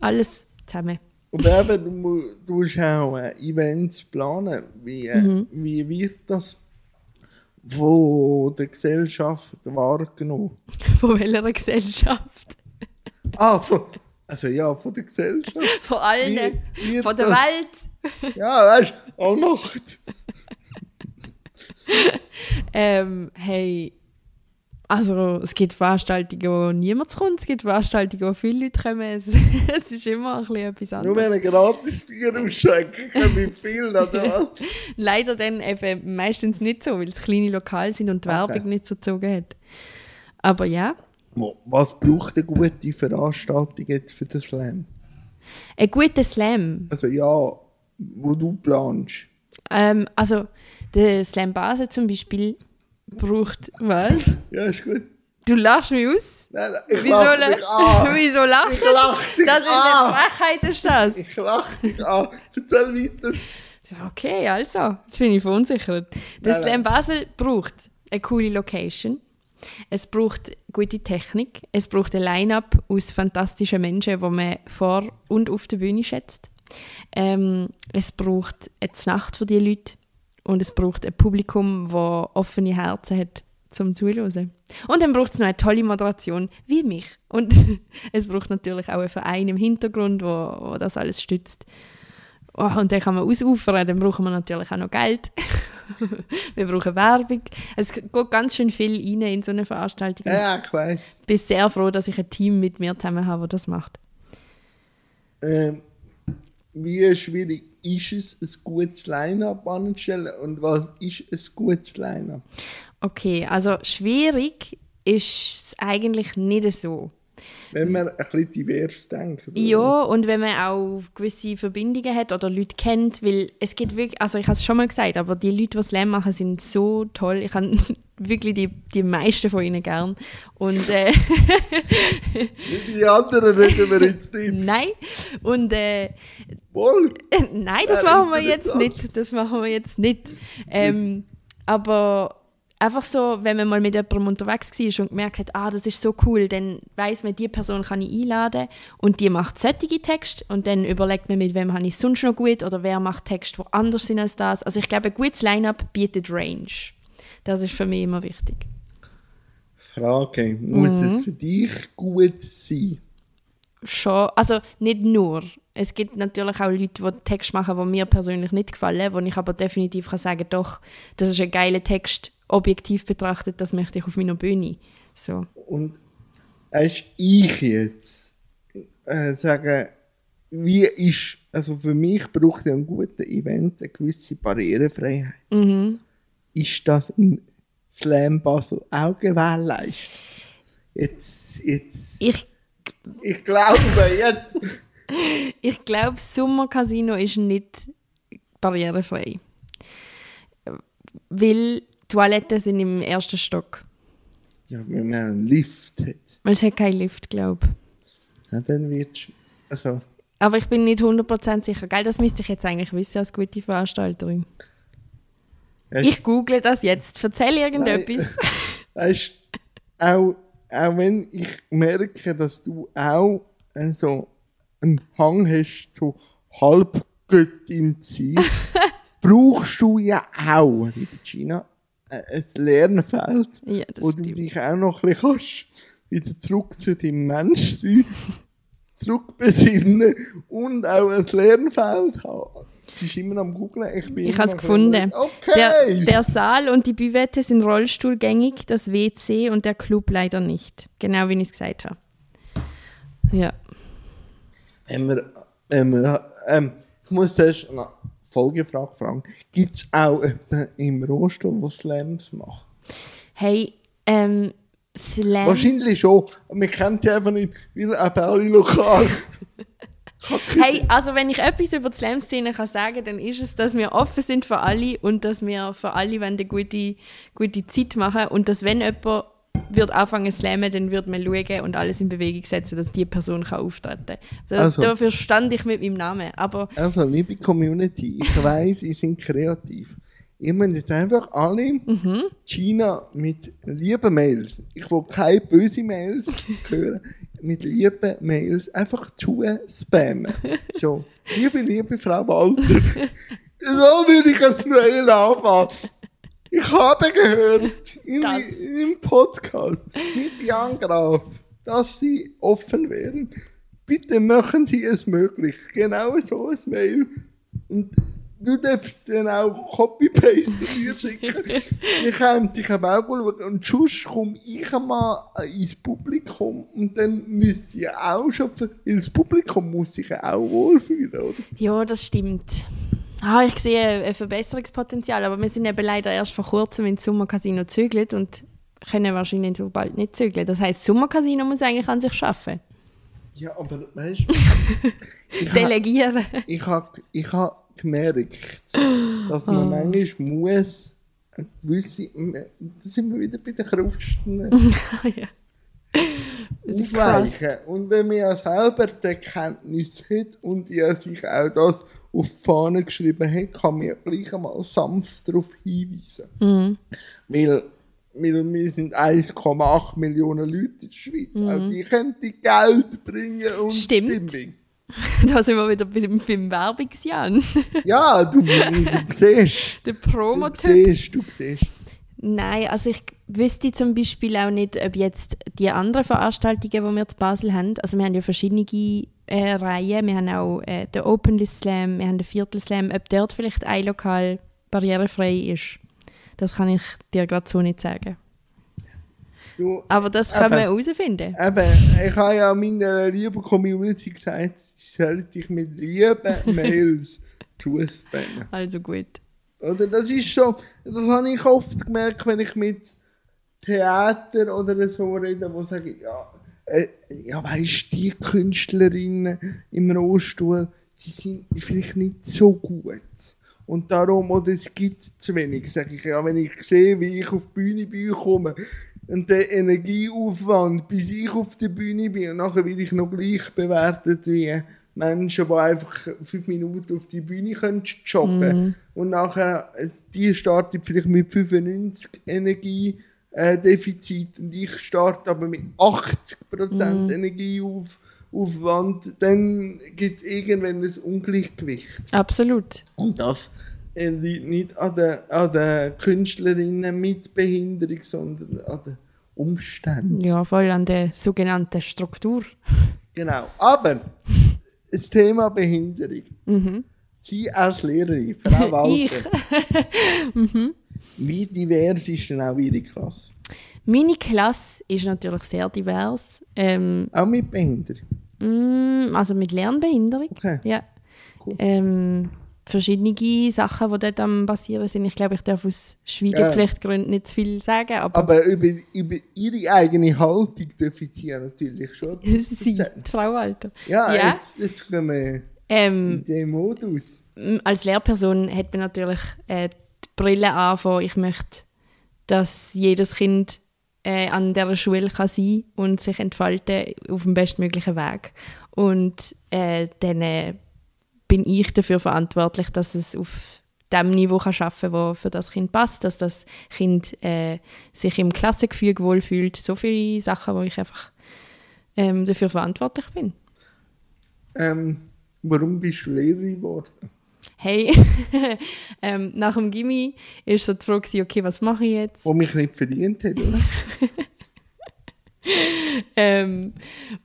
Alles zusammen. Und eben, du, du musst auch äh, Events planen. Wie, äh, Mhm. wie wird das von der Gesellschaft wahrgenommen? Von welcher Gesellschaft? Ah, von, also ja, von der Gesellschaft. Von allen. Wie- wie von der das- Welt. Ja, weißt du, auch Nacht. Ähm, hey. Also, es gibt Veranstaltungen, wo niemand kommt, es gibt Veranstaltungen, wo viele Leute kommen. Es, es ist immer ein bisschen etwas Nur anderes. wenn ein gratis Bier ausschenken kann, wie viel oder was? Leider dann eben meistens nicht so, weil es kleine Lokale sind und die Okay. Werbung nicht so gezogen hat. Aber ja, Was braucht eine gute Veranstaltung jetzt für den Slam? ein guter Slam. Also ja, wo du planst. Ähm, also, der Slam Basel zum Beispiel braucht. Was? Ja, ist gut. Du lachst mich aus? Nein, nein, ich Wieso, lach la- dich an. Wieso lachst Ich lach dich Das ist eine Frechheit, ist das. Ich lach dich an. Erzähl weiter. Okay, also, jetzt bin ich verunsichert. Der Slam Basel braucht eine coole Location. Es braucht gute Technik. Es braucht ein Line-up aus fantastischen Menschen, die man vor und auf der Bühne schätzt. Ähm, es braucht eine Nacht für die Leute. Und es braucht ein Publikum, das offene Herzen hat zum Zuhören. Und dann braucht es noch eine tolle Moderation, wie mich. Und es braucht natürlich auch einen Verein im Hintergrund, wo, wo das alles stützt. Oh, und dann kann man ausufern, dann brauchen wir natürlich auch noch Geld. wir brauchen Werbung. Es geht ganz schön viel rein in so eine Veranstaltung. Ja, ich. Ich bin sehr froh, dass ich ein Team mit mir zusammen habe, das das macht. Ähm, wie schwierig ist es, ein gutes Line-Up anzustellen und was ist ein gutes Line-Up? Okay, also schwierig ist es eigentlich nicht so. Wenn man ein bisschen divers denkt. oder? Ja, und wenn man auch gewisse Verbindungen hat oder Leute kennt, weil es gibt wirklich, also ich habe es schon mal gesagt, aber die Leute, die Slam machen, sind so toll. Ich habe wirklich die, die meisten von ihnen gern. Und äh, Die anderen reden wir jetzt nicht. nein, und äh, Wohl. nein, das Wäre machen wir jetzt nicht. Das machen wir jetzt nicht. Ähm, aber einfach so, wenn man mal mit jemandem unterwegs war und gemerkt hat, ah, das ist so cool, dann weiß man, die Person kann ich einladen und die macht solche Texte und dann überlegt man, mit wem habe ich es sonst noch gut oder wer macht Texte, die anders sind als das. Also ich glaube, ein gutes Line-Up bietet Range. Das ist für mich immer wichtig. Frage, muss Mhm. es für dich gut sein? schon, also nicht nur. Es gibt natürlich auch Leute, die Text machen, die mir persönlich nicht gefallen, wo ich aber definitiv kann sagen doch, das ist ein geiler Text, objektiv betrachtet, das möchte ich auf meiner Bühne. So. Und weißt, ich jetzt äh, sagen, wie ist, also für mich braucht ein guter Event eine gewisse Barrierefreiheit. Mhm. Ist das in Slam Basel auch gewährleistet? Jetzt, jetzt, Ich, ich glaube jetzt. ich glaube, das Sommercasino ist nicht barrierefrei. Weil Toiletten sind im ersten Stock. Ja, wenn man einen Lift hat, Weil es hat keinen Lift, glaube ich. ja, dann wird es, also, Aber ich bin nicht 100% sicher. Gell, das müsste ich jetzt eigentlich wissen als gute Veranstalterin. Hast- Ich google das jetzt. Erzähl irgendetwas. Weißt auch, auch wenn ich merke, dass du auch äh, so einen Hang hast, so Halbgöttin zu sein, brauchst du ja auch, liebe Gina, ein Lernfeld, Ja, wo du stimmt. dich auch noch ein bisschen kannst, wieder zurück zu deinem Menschsein zurückbesinnen und auch ein Lernfeld haben. Sie ist immer am googlen. Ich bin Ich habe es noch gefunden. bisschen- Der, Okay! der Saal und die Büvette sind rollstuhlgängig, das WC und der Club leider nicht. Genau wie ich es gesagt habe. Ja. Wenn wir, wenn wir, ähm, ich muss zuerst eine Folgefrage fragen. Gibt es auch jemanden im Rohstuhl, der Slams macht? Hey, ähm, Slam. Wahrscheinlich schon. Wir kennen die einfach nicht, weil eben alle lokal. Hey, also wenn ich etwas über die Slam-Szene kann sagen, dann ist es, dass wir offen sind für alle und dass wir für alle eine gute, gute Zeit machen und dass wenn jemand wird anfangen zu slammen, dann wird man schauen und alles in Bewegung setzen, dass die Person kann auftreten kann. Da, Also. Dafür stand ich mit meinem Namen. Aber Also, liebe Community, ich weiss, ihr seid kreativ. Ihr müsst jetzt einfach alle China mit lieben Mails, ich will keine bösen Mails hören, mit lieben Mails einfach zu spammen. So, liebe, liebe Frau Walter, so will ich als Mail anfangen. Ich habe gehört in, im Podcast mit Jan Graf, dass Sie offen wären. Bitte machen Sie es möglich. Genau so ein Mail. Und du darfst dann auch Copy-Paste mir schicken. Ich kann dich aber auch schauen. Und sonst komme ich mal ins Publikum und dann müsst ihr auch schon, weil das Publikum muss sich ja auch wohlfühlen, oder? ja, das stimmt. Ah, ich sehe ein Verbesserungspotenzial, aber wir sind eben leider erst vor kurzem ins Sommercasino gezögert und können wahrscheinlich so bald nicht zügeln. Das heisst, das Sommercasino muss eigentlich an sich arbeiten. Ja, aber weißt du, ich ha- Delegieren. ich habe ich ha gemerkt, dass man manchmal muss eine gewisse, da sind wir wieder bei den Krusten, ja. Aufweichen. Und wenn man ja selber die Erkenntnis hat und ja sich auch das auf die Fahne geschrieben hat, kann ja gleich einmal sanft darauf hinweisen. Mhm. Weil, weil wir sind 1,8 Millionen Leute in der Schweiz. Auch die können die Geld bringen und Mhm. Stimmt. Stimmung. Da sind wir wieder beim, beim Werbungsjan. Ja, du, du siehst. Der Du Promotyp. siehst, du siehst. Nein, also ich wüsste zum Beispiel auch nicht, ob jetzt die anderen Veranstaltungen, die wir zu Basel haben, also wir haben ja verschiedene äh, Reihen, wir haben auch äh, den Openlist Slam, wir haben den Viertel Slam, ob dort vielleicht ein Lokal barrierefrei ist. Das kann ich dir gerade so nicht sagen. Du, Aber das können wir Eben. herausfinden. eben, ich habe ja meiner lieben Community gesagt, sie sollen dich mit lieben Mails zuspammen. Also gut. Oder das ist so, das habe ich oft gemerkt, wenn ich mit Theater oder so rede, wo sage ich, ja, äh, ja weißt die Künstlerinnen im Rohstuhl, die sind vielleicht nicht so gut. Und darum, oder es gibt zu wenig, sage ich, ja, wenn ich sehe, wie ich auf die Bühne bin, komme, und der Energieaufwand, bis ich auf der Bühne bin, und nachher werde ich noch gleich bewertet wie Menschen, die einfach fünf Minuten auf die Bühne können joggen. Und nachher, die startet vielleicht mit 95 Energiedefizit äh, Defizit und ich starte aber mit 80% Energieaufwand, Aufwand, dann gibt es irgendwann ein Ungleichgewicht. Absolut. Und das liegt nicht an den, an den Künstlerinnen mit Behinderung, sondern an den Umständen. Ja, voll an der sogenannten Struktur. Genau. Aber das Thema Behinderung. Sie als Lehrerin, Frau Walter. Ich. Wie divers ist denn auch Ihre Klasse? Meine Klasse ist natürlich sehr divers. Ähm, Auch mit Behinderung? mm, also mit Lernbehinderung. Okay. Ja. Cool. Ähm, verschiedene Sachen, die dort am passieren sind. Ich glaube, ich darf aus Schweigepflichtgründen nicht zu viel sagen, aber, Aber über, über Ihre eigene Haltung dürfen Sie ja natürlich schon sie, Frau Alter. Ja, Ja. Jetzt, jetzt kommen wir in Ähm, den Modus. als Lehrperson hat man natürlich äh, die Brille an, von ich möchte, dass jedes Kind äh, an dieser Schule kann sein und sich entfalten auf dem bestmöglichen Weg. Und äh, dann äh, bin ich dafür verantwortlich, dass es auf dem Niveau kann schaffen das für das Kind passt, dass das Kind äh, sich im Klassengefüge wohlfühlt. So viele Sachen, wo ich einfach ähm, dafür verantwortlich bin. Ähm, warum bist du Lehrerin geworden? Hey, ähm, nach dem Gimmi war so die Frage, okay, was mache ich jetzt? Wo mich nicht verdient hat, oder? Ähm,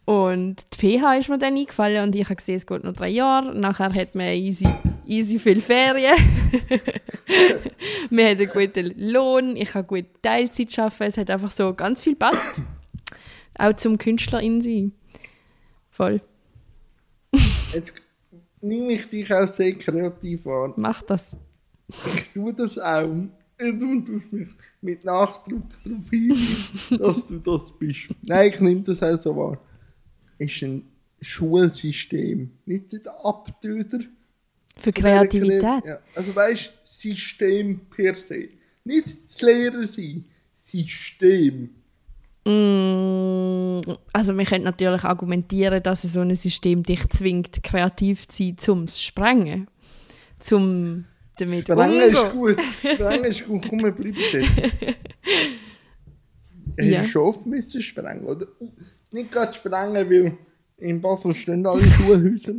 und die PH ist mir dann eingefallen und ich habe gesehen, es geht noch drei Jahre. Nachher hat man easy, easy viel Ferien. man hat einen guten Lohn, ich kann gut Teilzeit arbeiten. Es hat einfach so ganz viel passt. Auch zum Künstler in sein. Voll, nehme ich dich auch sehr kreativ an. mach das. Ich tue das auch. Und Du tust mich mit Nachdruck darauf hinweisen, dass du das bist. Nein, ich nehme das auch so wahr. Es ist ein Schulsystem, nicht der Abtöter. Für Kreativität. Ja. Also weißt du, System per se. Nicht das Lehrer sein, System. Mm, Also wir können natürlich argumentieren, dass so ein System dich zwingt, kreativ zu sein, zum zu sprengen. Zum damit Sprengen ist gut. Sprengen ist gut. Komm, wir bleiben dort. Hast Ja. du schon oft müssen sprengen? Oder nicht gerade sprengen, weil in Basel stehen alle Schulhäuser.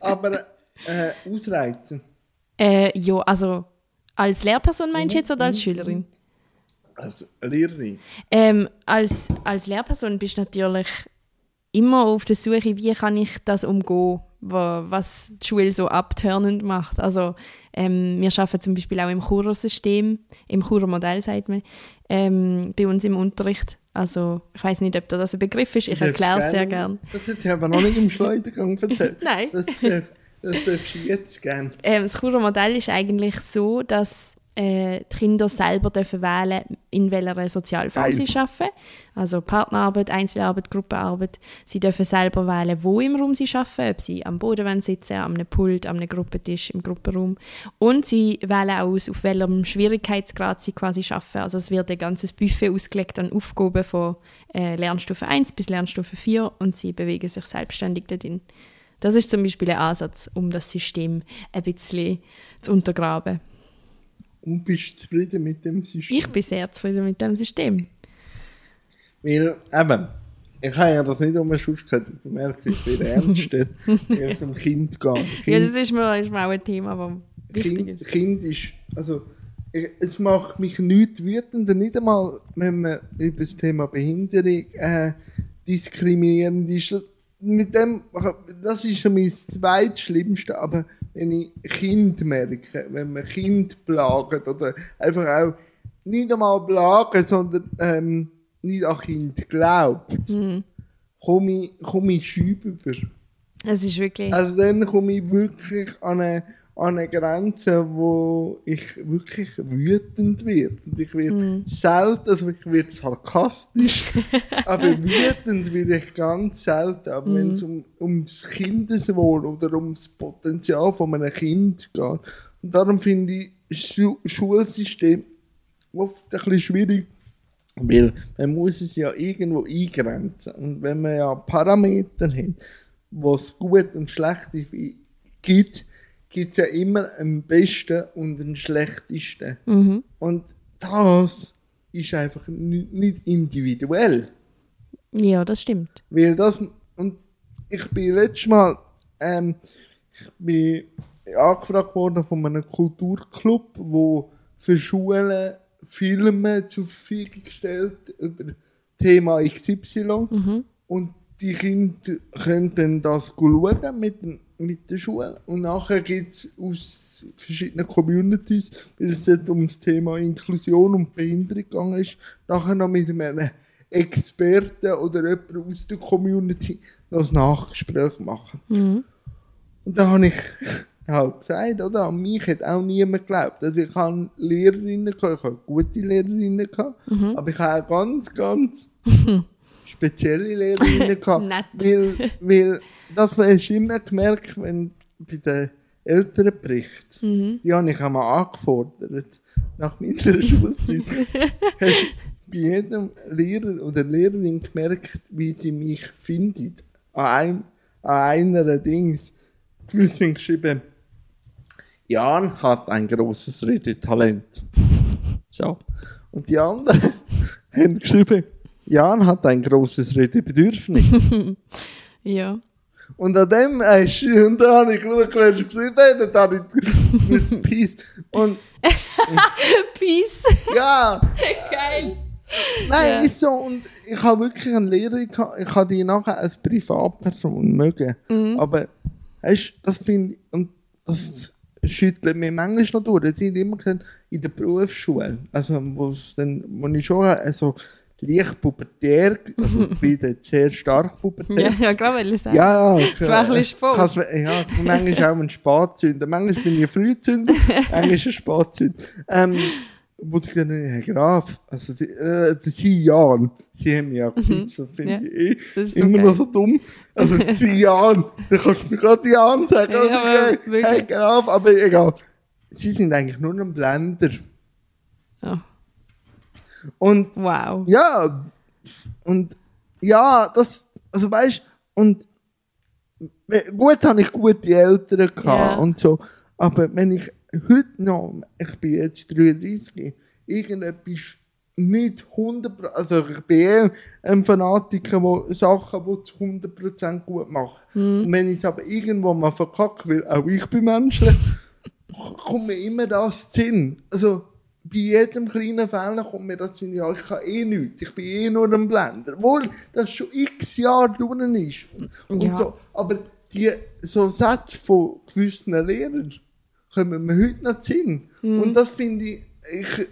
Aber äh, ausreizen. Äh, ja, also als Lehrperson meinst du jetzt oder als Mhm. Schülerin? Als Lehrerin. Ähm, als, als Lehrperson bist du natürlich immer auf der Suche, wie kann ich das umgehen, wa- was die Schule so abturnend macht. Also ähm, wir arbeiten zum Beispiel auch im Churer-System, im Churer-Modell sagt man, ähm, bei uns im Unterricht. Also ich weiß nicht, ob da das ein Begriff ist, ich erkläre es sehr gerne-. Das hätte ich aber noch nicht im Schleudergang erzählt. Nein. Das, darf, das darfst du jetzt gerne. Ähm, das Churer Modell ist eigentlich so, dass äh, die Kinder selber dürfen wählen in welcher Sozialform sie arbeiten. Also Partnerarbeit, Einzelarbeit, Gruppenarbeit. Sie dürfen selber wählen, wo im Raum sie arbeiten, ob sie am Boden sitzen, einem Pult, einem Gruppentisch, im Gruppenraum. Und sie wählen auch aus, auf welchem Schwierigkeitsgrad sie quasi arbeiten. Also es wird ein ganzes Buffet ausgelegt an Aufgaben von äh, Lernstufe 1 bis Lernstufe 4 und sie bewegen sich selbstständig darin. Das ist zum Beispiel ein Ansatz, um das System ein bisschen zu untergraben. Und bist du zufrieden mit dem System? Ich bin sehr zufrieden mit dem System. Weil, eben, ich habe ja das nicht umsonst gehört, du merkst, ich bin ernster, wenn es um Kind geht. Ja, Kind, das ist mir, ist mir auch ein Thema, das wichtig kind, ist. kind ist, also, ich- es macht mich nicht wütender, nicht einmal, wenn man über das Thema Behinderung äh, diskriminierend ist. Mit dem, das ist schon mein zweitschlimmste, aber wenn ich Kind merke, wenn man Kind plagt oder einfach auch nicht einmal plagen, sondern ähm, nicht an Kind glaubt, Mhm. komme ich, komme ich Schübe über. Es ist wirklich. Also dann komme ich wirklich an eine, an eine Grenze, wo ich wirklich wütend werde. Und ich werde selten, also ich werde sarkastisch, aber wütend werde ich ganz selten. Aber wenn es um, ums Kindeswohl oder ums Potenzial von einem Kind geht. Und darum finde ich das Schu Schulsystem oft ein bisschen schwierig. Weil man muss es ja irgendwo eingrenzen. Und wenn man ja Parameter hat, was gut und schlecht gibt, gibt es ja immer einen besten und einen schlechtesten. Mhm. Und das ist einfach ni- nicht individuell. Ja, das stimmt. Weil das, und ich bin letztes Mal, ähm, ich bin angefragt worden von einem Kulturclub, wo für Schulen Filme zur Verfügung stellt über Thema XY. Und die Kinder können dann das schauen mit, mit der Schule. Und nachher gibt es aus verschiedenen Communities, weil es um das Thema Inklusion und Behinderung gegangen ist, nachher noch mit einem Experten oder jemandem aus der Community ein Nachgespräch machen. Mhm. Und da habe ich halt gesagt, oder? An mich hat auch niemand geglaubt. Also ich habe Lehrerinnen gehabt, ich habe gute Lehrerinnen gehabt, aber ich habe auch ganz, ganz spezielle Lehrerinnen gehabt. Weil, weil das hast du immer gemerkt, wenn bei den Elternberichten, die habe ich einmal angefordert, nach meiner Schulzeit, hast du bei jedem Lehrer oder Lehrerin gemerkt, wie sie mich findet. An, einem, an einer Dings. Gewisse haben geschrieben, Jan hat ein großes Redetalent. So. Und die anderen haben geschrieben, Jan hat ein großes Redebedürfnis. Ja. Und an dem hast du, und da habe ich geschaut, wer es geschrieben hat, dann habe ich Miss Peace. Und Peace. ja, Geil. nein, Ja. ist so. Und ich habe wirklich eine Lehrerin gehabt, ich habe die nachher als Privatperson mögen. Mhm. Aber, weißt das finde ich, und das schüttelt mir manchmal noch durch. Das sind immer gesagt, in der Berufsschule, also, wo es dann, wo ich schon, also, leicht pubertär, also, ich bin sehr stark pubertär. Ja, ja, klar, will ich sagen. Ja, ja. Das war ein bisschen spät. kann's- Ja, manchmal auch ein Spatzünder. Manchmal bin ich ein Frühzünder, manchmal ein Spatzünder. Ähm, wo ich dann, Herr Graf, also, die, äh, der Sie Jan, Sie haben mich ja gesagt, das finde Mhm. Ja. ich eh immer okay. noch so dumm. Also, Sie Jan, da kannst du mir gerade Jan sagen. Ja, Hey, wirklich. Herr Graf, aber egal. Sie sind eigentlich nur ein Blender. Ja. Und Wow. ja, und ja, das, also weißt und gut habe ich gute Eltern gehabt Ja. und so, aber wenn ich heute noch, ich bin jetzt 33, irgendetwas nicht 100%, also ich bin eh ein Fanatiker, der Sachen will zu 100% gut macht. Und wenn ich es aber irgendwo mal verkacke, weil auch ich bin menschlich, kommt mir immer das zu Sinn. Also, bei jedem kleinen Fehler kommt mir das in ja, ich kann eh nichts, ich bin eh nur ein Blender. Obwohl das schon x Jahre drinnen ist. Und Ja. so, aber die so Sätze von gewissen Lehrern kommen mir heute noch zu Sinn. Und das finde ich, ich,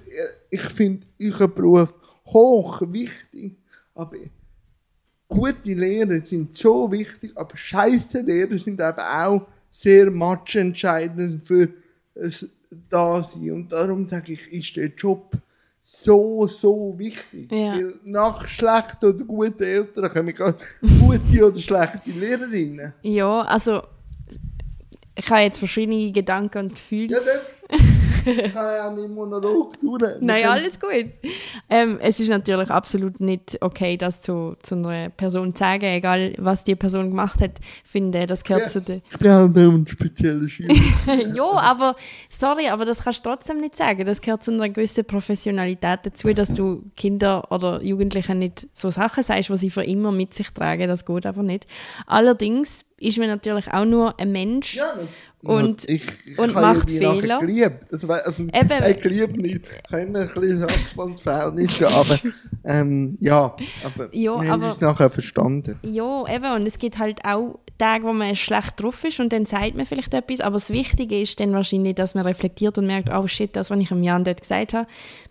ich finde euren Beruf hoch wichtig, aber gute Lehrer sind so wichtig, aber scheiße Lehrer sind eben auch sehr matchentscheidend für das Dasein. Und darum sage ich, ist der Job so, so wichtig. Ja. Weil nach schlechten oder guten Eltern kommen gute oder schlechte Lehrerinnen. Ja, also ich habe jetzt verschiedene Gedanken und Gefühle. Ja, ich kann ja meinen Monolog durch. Wir Nein, alles gut. Ähm, es ist natürlich absolut nicht okay, das zu, zu einer Person zu sagen, egal was die Person gemacht hat. Ich finde, das gehört Ja. zu der. Ich bin halt nur ein spezieller Schüler. ja, aber sorry, aber das kannst du trotzdem nicht sagen. Das gehört zu einer gewissen Professionalität dazu, dass du Kinder oder Jugendlichen nicht so Sachen sagst, die sie für immer mit sich tragen. Das geht einfach nicht. Allerdings ist man natürlich auch nur ein Mensch. Ja, Und- ich, ich und macht Fehler. Geliebt. Das war, also, Eben. ich geliebt nicht. Ich habe immer ein bisschen Abstandsverhältnis gehabt, aber ähm, ja, aber Ja, wir haben es nachher verstanden. Ja, eben. Und es gibt halt auch Tage, wo man schlecht drauf ist und dann sagt man vielleicht etwas. Aber das Wichtige ist dann wahrscheinlich, dass man reflektiert und merkt, oh shit, das, was ich am Jan dort gesagt habe,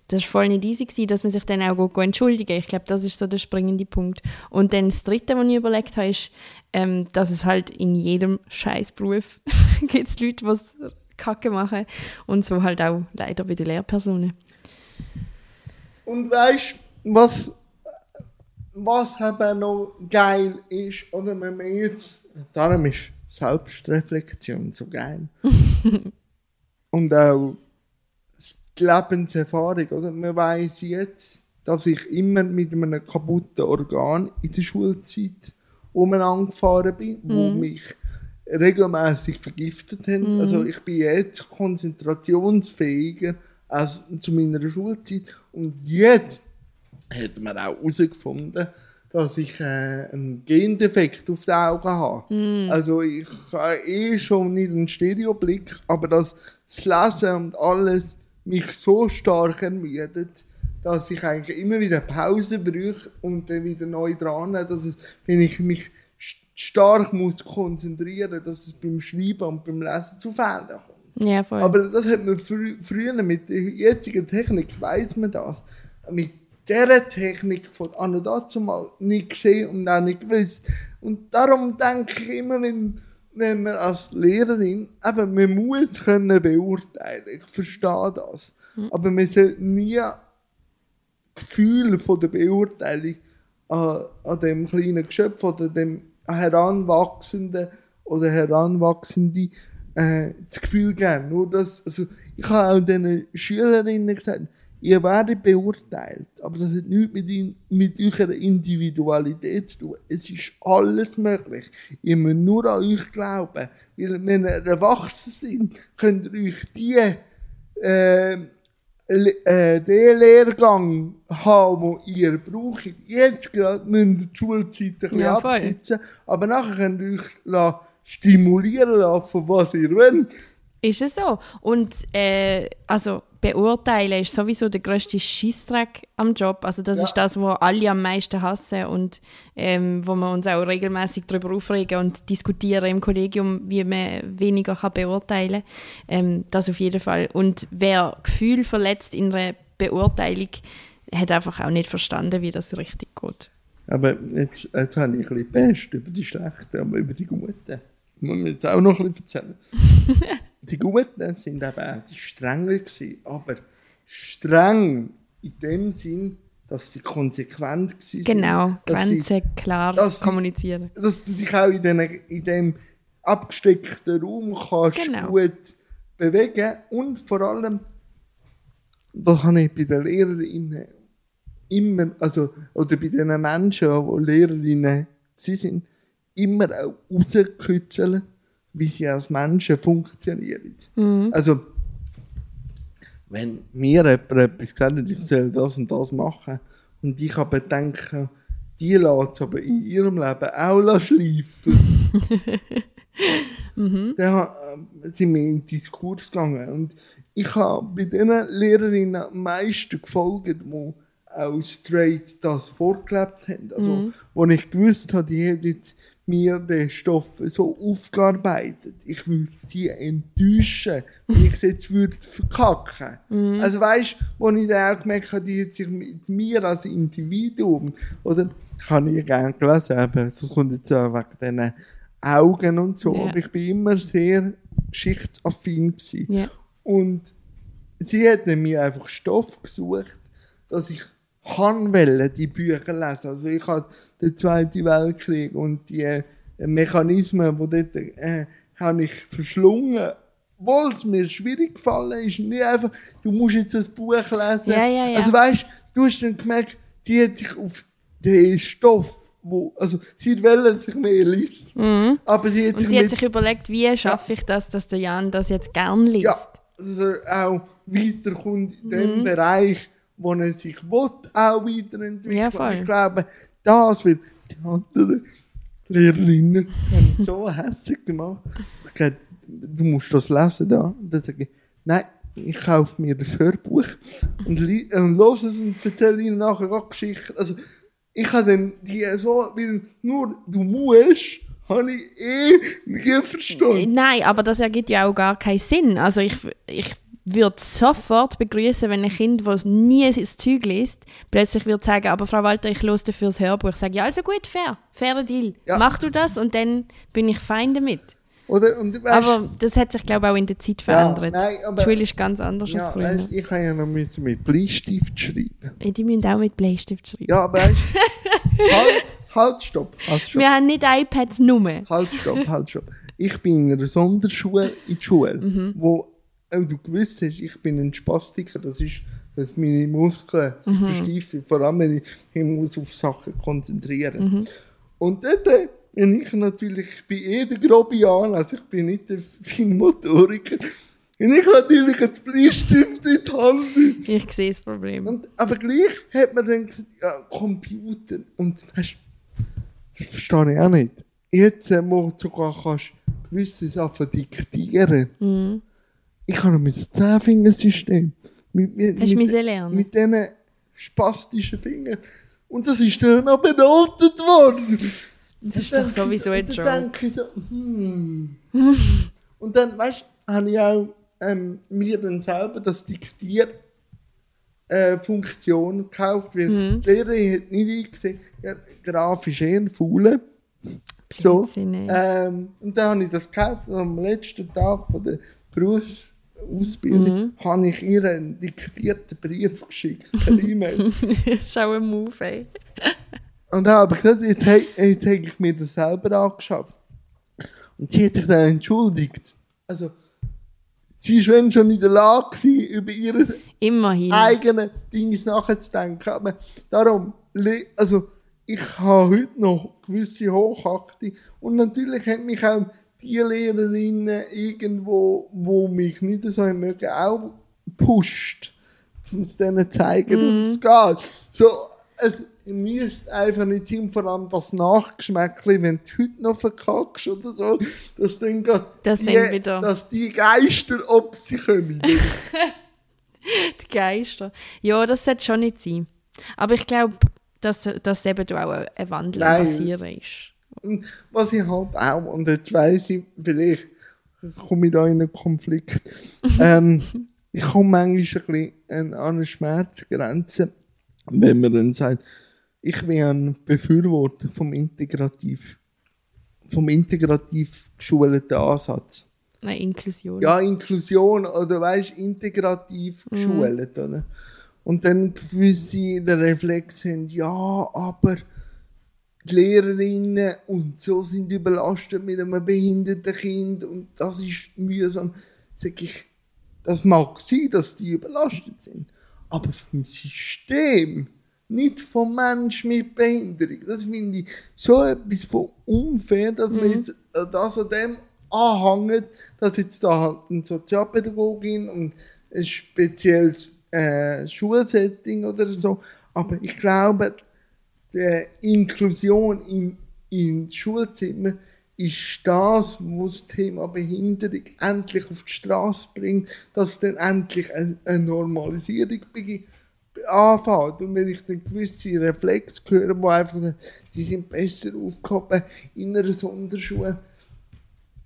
das war voll nicht easy gewesen, dass man sich dann auch gut entschuldigen Ich glaube, das ist so der springende Punkt. Und dann das Dritte, was ich überlegt habe, ist, ähm, dass es halt in jedem Scheißberuf gibt Leute, die es Kacke machen. Und so halt auch leider bei den Lehrpersonen. Und weißt du, was, was eben noch geil ist, oder wenn man jetzt, darum ist Selbstreflexion so geil. Und auch die Lebenserfahrung, oder? Man weiß jetzt, dass ich immer mit einem kaputten Organ in der Schulzeit umeinander gefahren bin, wo mich regelmäßig vergiftet haben. Also ich bin jetzt konzentrationsfähiger als zu meiner Schulzeit. Und jetzt hat man auch herausgefunden, dass ich äh, einen Gendefekt auf den Augen habe. Also ich habe eh schon nicht einen Stereoblick, aber dass das Lesen und alles mich so stark ermüdet, dass ich eigentlich immer wieder Pause brauche und dann wieder neu dran, dass es, wenn ich mich st- stark muss konzentrieren, dass es beim Schreiben und beim Lesen zu Fehlern kommt. Ja, voll. Aber das hat man frü früher mit der jetzigen Technik, weiß man das. Mit dieser Technik von an und dazu mal nicht gesehen und auch nicht gewusst. Und darum denke ich immer, wenn, wenn man als Lehrerin, eben, man muss können beurteilen. Ich verstehe das. Aber man soll nie Gefühl von der Beurteilung an, an dem kleinen Geschöpf oder dem Heranwachsenden oder Heranwachsende äh, das Gefühl geben. Nur dass, also ich habe auch den Schülerinnen gesagt, ihr werdet beurteilt, aber das hat nichts mit, in, mit eurer Individualität zu tun. Es ist alles möglich. Ihr müsst nur an euch glauben. Weil wenn ihr erwachsen sind, könnt ihr euch die äh, äh, den Lehrgang haben, den ihr braucht. Jetzt gerade müsst ihr die Schulzeit ein bisschen Ja, absitzen, aber nachher könnt ihr euch stimulieren lassen, von was ihr wollt. Ist es so? Und äh, also beurteilen ist sowieso der grösste Schissdreck am Job. Also das Ja. ist das, was alle am meisten hassen und ähm, wo wir uns auch regelmäßig darüber aufregen und diskutieren im Kollegium, wie man weniger kann beurteilen kann. Ähm, das auf jeden Fall. Und wer Gefühl verletzt in einer Beurteilung, hat einfach auch nicht verstanden, wie das richtig geht. Aber jetzt, jetzt habe ich ein bisschen Pest über die Schlechten, aber über die Guten. Muss ich jetzt auch noch ein bisschen erzählen. die Guten sind eben auch die Strengen gewesen, aber streng in dem Sinn, dass sie konsequent waren. Genau, sie- Grenzen klar dass sie- kommunizieren. dass du dich auch in, den, in dem abgesteckten Raum kannst Genau. gut bewegen und vor allem, das habe ich bei den Lehrerinnen immer, also, oder bei den Menschen, die Lehrerinnen sie sind, immer auch rauskitzeln, wie sie als Menschen funktionieren. Also, wenn mir jemand etwas gesagt hat, ich soll das und das machen, und ich aber denke, die lässt es aber in ihrem Leben auch schleifen. Dann äh, sind wir in den Diskurs gegangen. Und ich habe bei den Lehrerinnen am meisten gefolgt, die auch straight das vorgelebt haben. Also, wo ich gewusst habe, die haben jetzt mir den Stoff so aufgearbeitet. Ich würde die enttäuschen, wenn ich es jetzt würde verkacken. Also weißt du, wo ich dann auch gemerkt habe, die hat sich mit mir als Individuum, oder ich habe nie gerne gelesen, aber das kommt jetzt auch wegen diesen Augen und so, aber ich bin immer sehr geschichtsaffin gewesen. Ja. Und sie hat mir einfach Stoff gesucht, dass ich kann wollen, die Bücher lesen. Also ich habe den Zweiten Weltkrieg und die äh, Mechanismen, die dort, äh, habe ich verschlungen. Obwohl es mir schwierig gefallen ist. Nicht einfach, du musst jetzt ein Buch lesen. Ja, ja, ja. Also weißt du, hast dann gemerkt, die hat sich auf den Stoff, wo, also sie wollen sich mehr lesen. Aber sie hat Und sich sie hat sich überlegt, wie schaffe ich das, dass der Jan das jetzt gern liest. ja, er auch weiterkommt in Mhm. dem Bereich, wo er sich will, auch weiterentwickeln. Ja, voll. Ich glaube, das wird die anderen Lehrerinnen haben so hässlich gemacht. Ich glaube, du musst das lesen da. Und dann sage ich, nein, ich kaufe mir das Hörbuch und, li- und los es und erzähle ihnen nachher auch Geschichten. Also, ich habe dann die so, weil nur du musst, habe ich eh nie verstanden. Nein, aber das ergibt ja auch gar keinen Sinn. Also ich, ich würde sofort begrüßen, wenn ein Kind, das nie ins Zeug liest, plötzlich würde sagen, aber Frau Walter, ich los dafür das Hörbuch. Ich sage, ja, also gut, fair, fairer Deal. Ja. Mach du das und dann bin ich fein damit. Oder? Und, weißt, aber das hat sich, glaube ich, auch in der Zeit verändert. nein, aber- die Schule ist ganz anders als Ja, früher. weißt, ich habe ja noch müssen mit Bleistift schreiben. Ja, Die müssen auch mit Bleistift schreiben. Ja, aber weißt halt, halt, stopp, halt, stopp, Wir haben nicht iPads nur. halt, stopp, halt, stopp. Ich bin in einer Sonderschule in der Schule, Mhm. wo auch du gewusst hast, ich bin ein Spastiker, das ist, dass meine Muskeln sich Mhm. versteifen, vor allem wenn ich mich muss auf Sachen konzentrieren Mhm. Und dort bin ich natürlich, ich bin eh der Grobian, also ich bin nicht der Feinmotoriker, und ich natürlich ein Bleistift in die Hand. Ich sehe das Problem. Und, aber gleich hat man dann gesagt, ja, Computer. Und weißt, das verstehe ich auch nicht. Jetzt, äh, wo du sogar kannst gewisse Sachen diktieren. Ich habe noch mein Zehnfingersystem. Mit, mit, Hast mit, lernen? mit diesen spastischen Finger. Und das ist dann noch benotet worden. Das ist doch sowieso ein Und Joke. dann denke ich so, hm. und dann, weißt du, habe ich auch ähm, mir dann selber das Diktier äh, Funktion gekauft, weil Mhm. die Lehrerin hat nicht eingesehen, ja, grafisch eher ein Fauler. So. Ähm, und dann habe ich das gekauft und am letzten Tag von der Berufsausbildung Mhm. habe ich ihr einen diktierten Brief geschickt, per E-Mail. das ist auch ein Move, ey. und dann habe ich gesagt, jetzt, he- jetzt habe ich mir das selber angeschafft. Und sie hat sich dann entschuldigt. Also, sie war schon in der Lage, gewesen, über ihre Immerhin. eigenen Dinge nachzudenken. Aber darum, also ich habe heute noch gewisse Hochachtung und natürlich haben mich auch die Lehrerinnen irgendwo, wo mich nicht so mögen, auch pusht, um es denen zu zeigen, dass es geht. So, es müsste einfach nicht sein, vor allem das Nachgeschmäckchen, wenn du heute noch verkackst oder so, dass dann, Dass die, dass die Geister ob sie kommen. Die Geister. Ja, das sollte schon nicht sein. Aber ich glaube, dass, dass eben auch ein- Wandel passieren ist. Und was ich halt auch, und jetzt weiss ich, vielleicht komme ich da in einen Konflikt. ähm, ich komme manchmal ein bisschen an eine Schmerzgrenze, wenn man dann sagt, ich bin ein Befürworter vom integrativ, vom integrativ geschulten Ansatz. Eine Inklusion. Ja, Inklusion oder weißt integrativ geschult, oder? Und dann gewisse der Reflex haben, ja, aber die Lehrerinnen und so sind überlastet mit einem behinderten Kind und das ist mühsam. Sag ich, das mag sein, dass die überlastet sind, aber vom System, nicht vom Mensch mit Behinderung. Das finde ich so etwas von unfair, dass man jetzt äh, das an dem anhängt, dass jetzt da halt eine Sozialpädagogin und ein spezielles äh, Schulsetting oder so. Aber ich glaube, die Inklusion in, in Schulzimmer ist das, was das Thema Behinderung endlich auf die Straße bringt, dass dann endlich eine, eine Normalisierung beginnt anfängt. Und wenn ich dann gewisse Reflexe höre, die einfach sagen, sie sind besser aufgehoben in einer Sonderschule,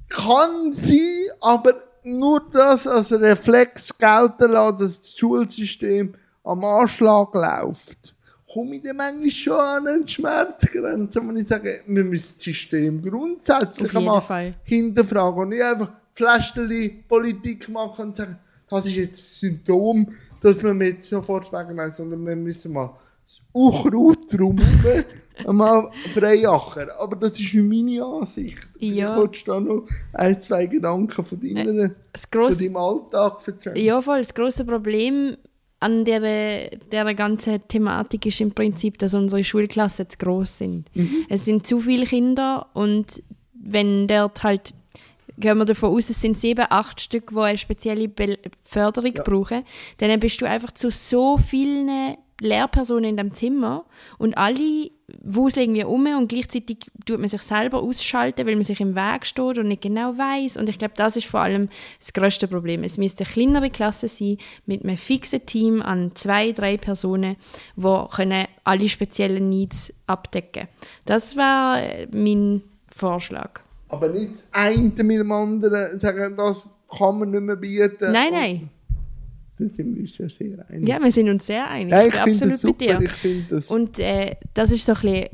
kann sein, aber nur das als Reflex gelten lassen, dass das Schulsystem am Anschlag läuft, komme ich dann manchmal schon an eine Schmerzgrenze, wo ich sage, wir müssen das System grundsätzlich Fall. hinterfragen und nicht einfach Fläschchen Politik machen und sagen, das ist jetzt das Symptom, dass wir mir jetzt sofort wegnehmen, sondern wir müssen mal das Unkraut drumherum einmal freiachen. Aber das ist meine Ansicht. Ja. Ich wollte da noch ein, zwei Gedanken von, deiner, Das von grosse, deinem Alltag erzählen. ja, voll. Das große Problem an der, ganzen Thematik ist im Prinzip, dass unsere Schulklassen zu groß sind. Es sind zu viele Kinder und wenn dort halt gehen wir davon aus, es sind sieben, acht Stück, die eine spezielle Be Förderung Ja. brauchen, dann bist du einfach zu so vielen Lehrpersonen in dem Zimmer und alle wuseln irgendwie um und gleichzeitig tut man sich selber ausschalten, weil man sich im Weg steht und nicht genau weiß. Und ich glaube, das ist vor allem das grösste Problem. Es müsste eine kleinere Klasse sein mit einem fixen Team an zwei, drei Personen, die können alle speziellen Needs abdecken. Das war mein Vorschlag. Aber nicht das eine mit dem anderen sagen, das kann man nicht mehr bieten. Nein, nein. Dann sind wir uns ja sehr einig. Ja, wir sind uns sehr einig. Ja, ich ich bin absolut bei dir. Das Und äh, das ist so ein bisschen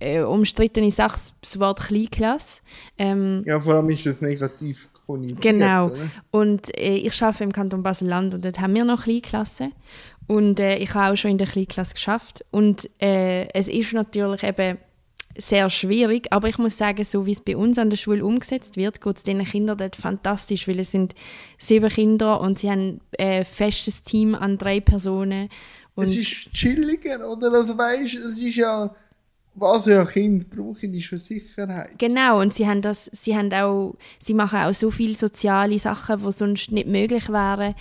äh, umstrittene Sache, das Wort Kleinklasse. Ähm, ja, vor allem ist das negativ konnotiert. Genau. Und äh, ich arbeite im Kanton Basel-Land und dort haben wir noch Kleinklassen. Und äh, ich habe auch schon in der Kleinklasse geschafft. Und äh, es ist natürlich eben sehr schwierig, aber ich muss sagen, so wie es bei uns an der Schule umgesetzt wird, geht es den Kindern dort fantastisch, weil es sind sieben Kinder und sie haben ein festes Team an drei Personen. Es ist chilliger, oder? Also weißt, es ist ja, was ja Kind brauchen, ist schon Sicherheit. Genau, und sie haben das, sie haben auch, sie machen auch so viele soziale Sachen, die sonst nicht möglich wären.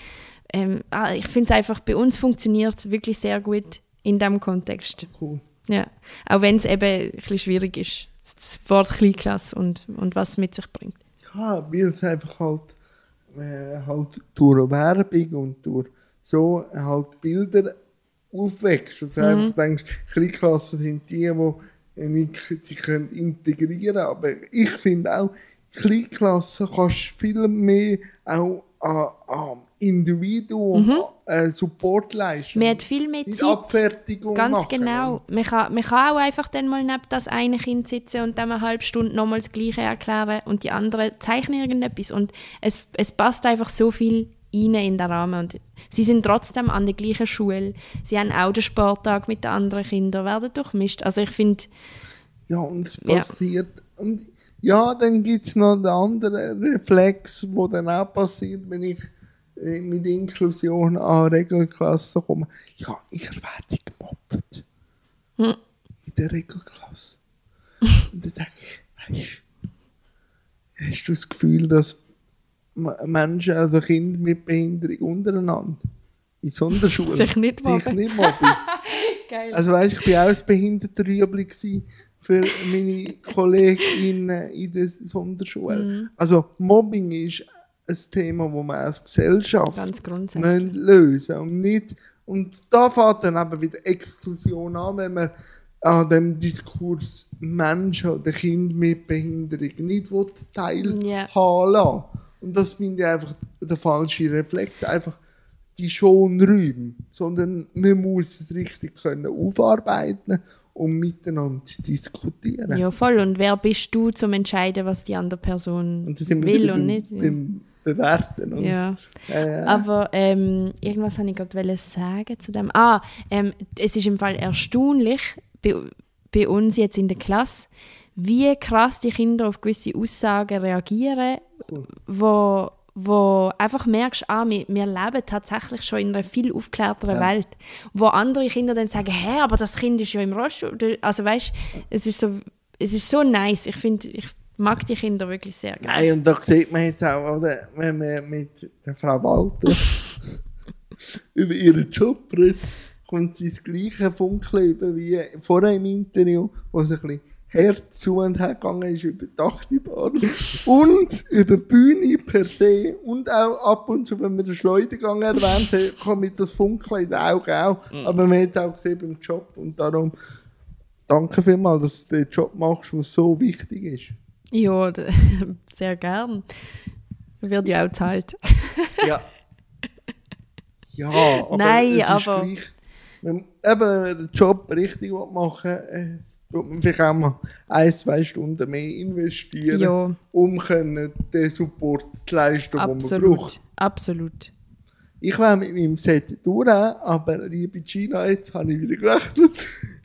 Ähm, ah, ich finde einfach, bei uns funktioniert es wirklich sehr gut in diesem Kontext. Cool. Ja. Auch wenn es eben ein schwierig ist, das Wort Kleinklasse und, und was es mit sich bringt. Ja, weil es einfach halt, äh, halt durch Werbung und durch so halt Bilder aufwächst. Dass du Mhm. einfach denkst, Kleinklassen sind die, die nicht, sie können integrieren Aber ich finde auch, Kleinklassen kannst du viel mehr auch an Individuum äh, Support leisten. Mhm. Man hat viel mehr Zeit. Abfertigung Ganz machen. genau. Man kann, man kann auch einfach dann mal neben das eine Kind sitzen und dann eine halbe Stunde nochmal das Gleiche erklären und die anderen zeichnen irgendetwas. Und es, es passt einfach so viel rein in den Rahmen. Und sie sind trotzdem an der gleichen Schule. Sie haben auch den Sporttag mit den anderen Kindern, werden durchmischt. Also ich finde, Ja, und es Ja. passiert. Und ja, dann gibt es noch den anderen Reflex, der dann auch passiert, wenn ich äh, mit Inklusion an Regelklassen komme. Ja, ich werde gemobbt. Hm. In der Regelklasse. Und dann sage ich, weißt du, hast du das Gefühl, dass Menschen, also Kinder mit Behinderung untereinander in Sonderschulen Sich nicht mobben. nicht mobben? geil. Also weißt, ich war auch ein Behindertenrüebli für meine KollegInnen in der Sonderschule. Mhm. Also Mobbing ist ein Thema, das wir als Gesellschaft müssen lösen und nicht und da fängt dann eben wieder Exklusion an, wenn man an dem Diskurs Menschen oder Kinder mit Behinderung nicht teilhaben Ja. lassen. Und das finde ich einfach der falsche Reflex. Einfach die Schonräume, sondern man muss es richtig können aufarbeiten und miteinander diskutieren. Ja, voll. Und wer bist du, zum entscheiden, was die andere Person Und will und beim, nicht? Ja. beim Bewerten. Und, Ja. äh, Aber ähm, irgendwas wollte ich gerade sagen zu dem. Ah, ähm, es ist im Fall erstaunlich bei, bei uns jetzt in der Klasse, wie krass die Kinder auf gewisse Aussagen reagieren, wo, wo einfach merkst, ah, wir, wir leben tatsächlich schon in einer viel aufgeklärteren Ja. Welt. Wo andere Kinder dann sagen, hä, aber das Kind ist ja im Rollstuhl. Also weißt, es ist so, es ist so nice. Ich finde, ich mag die Kinder wirklich sehr gerne. Nein, und da sieht man jetzt auch, oder, wenn man mit der Frau Walter über ihren Job redet, kommt sie das gleiche Funkeln über wie vorher im Interview, wo sie ein bisschen Herz zu und her gegangen ist über die Achterbahn und über die Bühne per se und auch ab und zu, wenn man den Schleudergang erwähnt hat, kommt das Funkeln in den Augen auch. Aber man hat auch gesehen beim Job und darum danke vielmals, dass du den Job machst, der so wichtig ist. Ja, sehr gern. Wird ja auch gezahlt. Ja. Ja, aber Nein, es ist aber- gleich, wenn man eben den Job richtig machen will, äh, tut man vielleicht auch mal ein, zwei Stunden mehr investieren, Ja. um können den Support zu leisten, den man Absolut. braucht. Absolut. Ich wäre mit meinem Set durch, aber liebe Gina, jetzt habe ich wieder gewechselt.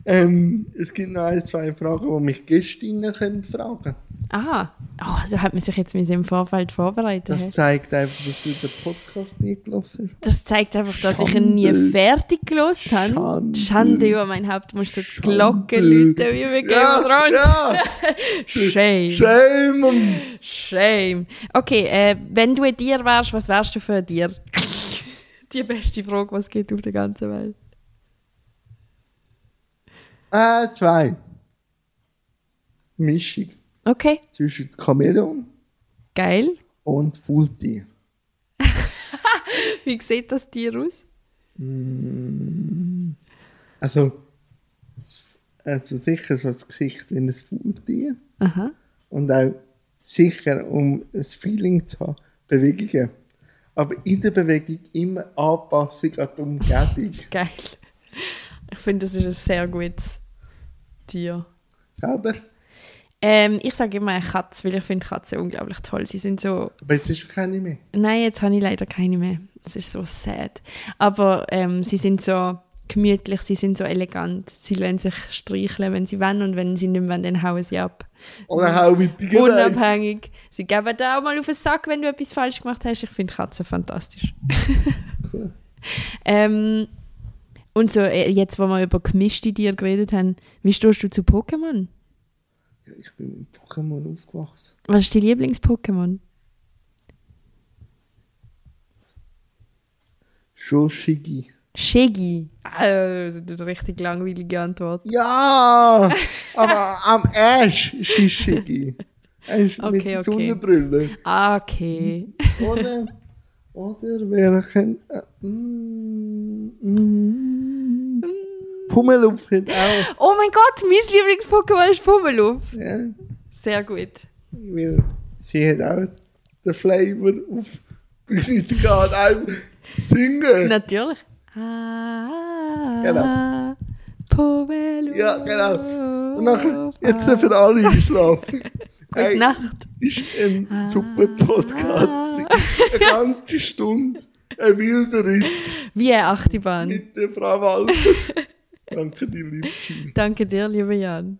Ähm, es gibt noch ein, zwei Fragen, die mich Gästinnen können fragen Ah, oh, da hat man sich jetzt mit im Vorfeld vorbereitet. Das zeigt einfach, dass du den Podcast nicht gelassen hast. Das zeigt einfach, dass ich ihn nie Schande. fertig gelost habe. Schande. Schande über mein Haupt. Musst du die Schande. Glocke läuten, wie bei Game of ja. Shame. Shame! Shame. Okay, äh, wenn du ein Tier wärst, was wärst du für ein Tier? Die beste Frage, was gibt auf der ganzen Welt. Äh, zwei. Mischung Okay, zwischen Chamäleon geil. und Fulltier. Wie sieht das Tier aus? Also, es- also sicher so das Gesicht wie ein Fulltier. Aha. Und auch sicher, um ein Feeling zu haben, Bewegungen. Aber in der Bewegung immer Anpassung an die Umgebung. Geil. Ich finde, das ist ein sehr gutes Tier. Selber. Ähm, ich sage immer eine Katze, weil ich finde Katzen unglaublich toll. Sie sind so... Aber jetzt ist keine mehr. Nein, jetzt habe ich leider keine mehr. Das ist so sad. Aber ähm, sie sind so gemütlich, sie sind so elegant. Sie lassen sich streicheln, wenn sie wollen und wenn sie nicht wollen, dann hauen sie ab. Oder hau mit dir. Unabhängig. Sie geben dir auch mal auf den Sack, wenn du etwas falsch gemacht hast. Ich finde Katzen fantastisch. Cool. Ähm, und so, äh, jetzt, wo wir über gemischte Tiere geredet haben, wie stehst du zu Pokémon? Ja, ich bin mit Pokémon aufgewachsen. Was ist dein Lieblings-Pokémon? Schon Shiggy. Shiggy. Ah, das ist eine richtig langweilige Antwort. Ja, aber am Ash ist Shiggy. Mit Okay, der okay. Sonnenbrille. Ah, okay. Oder, oder welchen... Äh, mm, mm, Pummeluff hat auch. Oh mein Gott, mein Lieblings-Pokémon ist Pummeluff. Ja, Sehr gut. weil sie hat auch den Flavor auf Visitenkarte auch singen. Natürlich. Ah, Genau. Pummeluff. Ja, genau. Und nachher, jetzt für alle einschlafen. Gute Hey, Nacht. ist ein super Podcast. Eine ganze Stunde. Ein wilder Ritt Wie eine Achterbahn. mit der Frau Walter. Danke dir, liebe Gini. Danke dir, lieber Jan.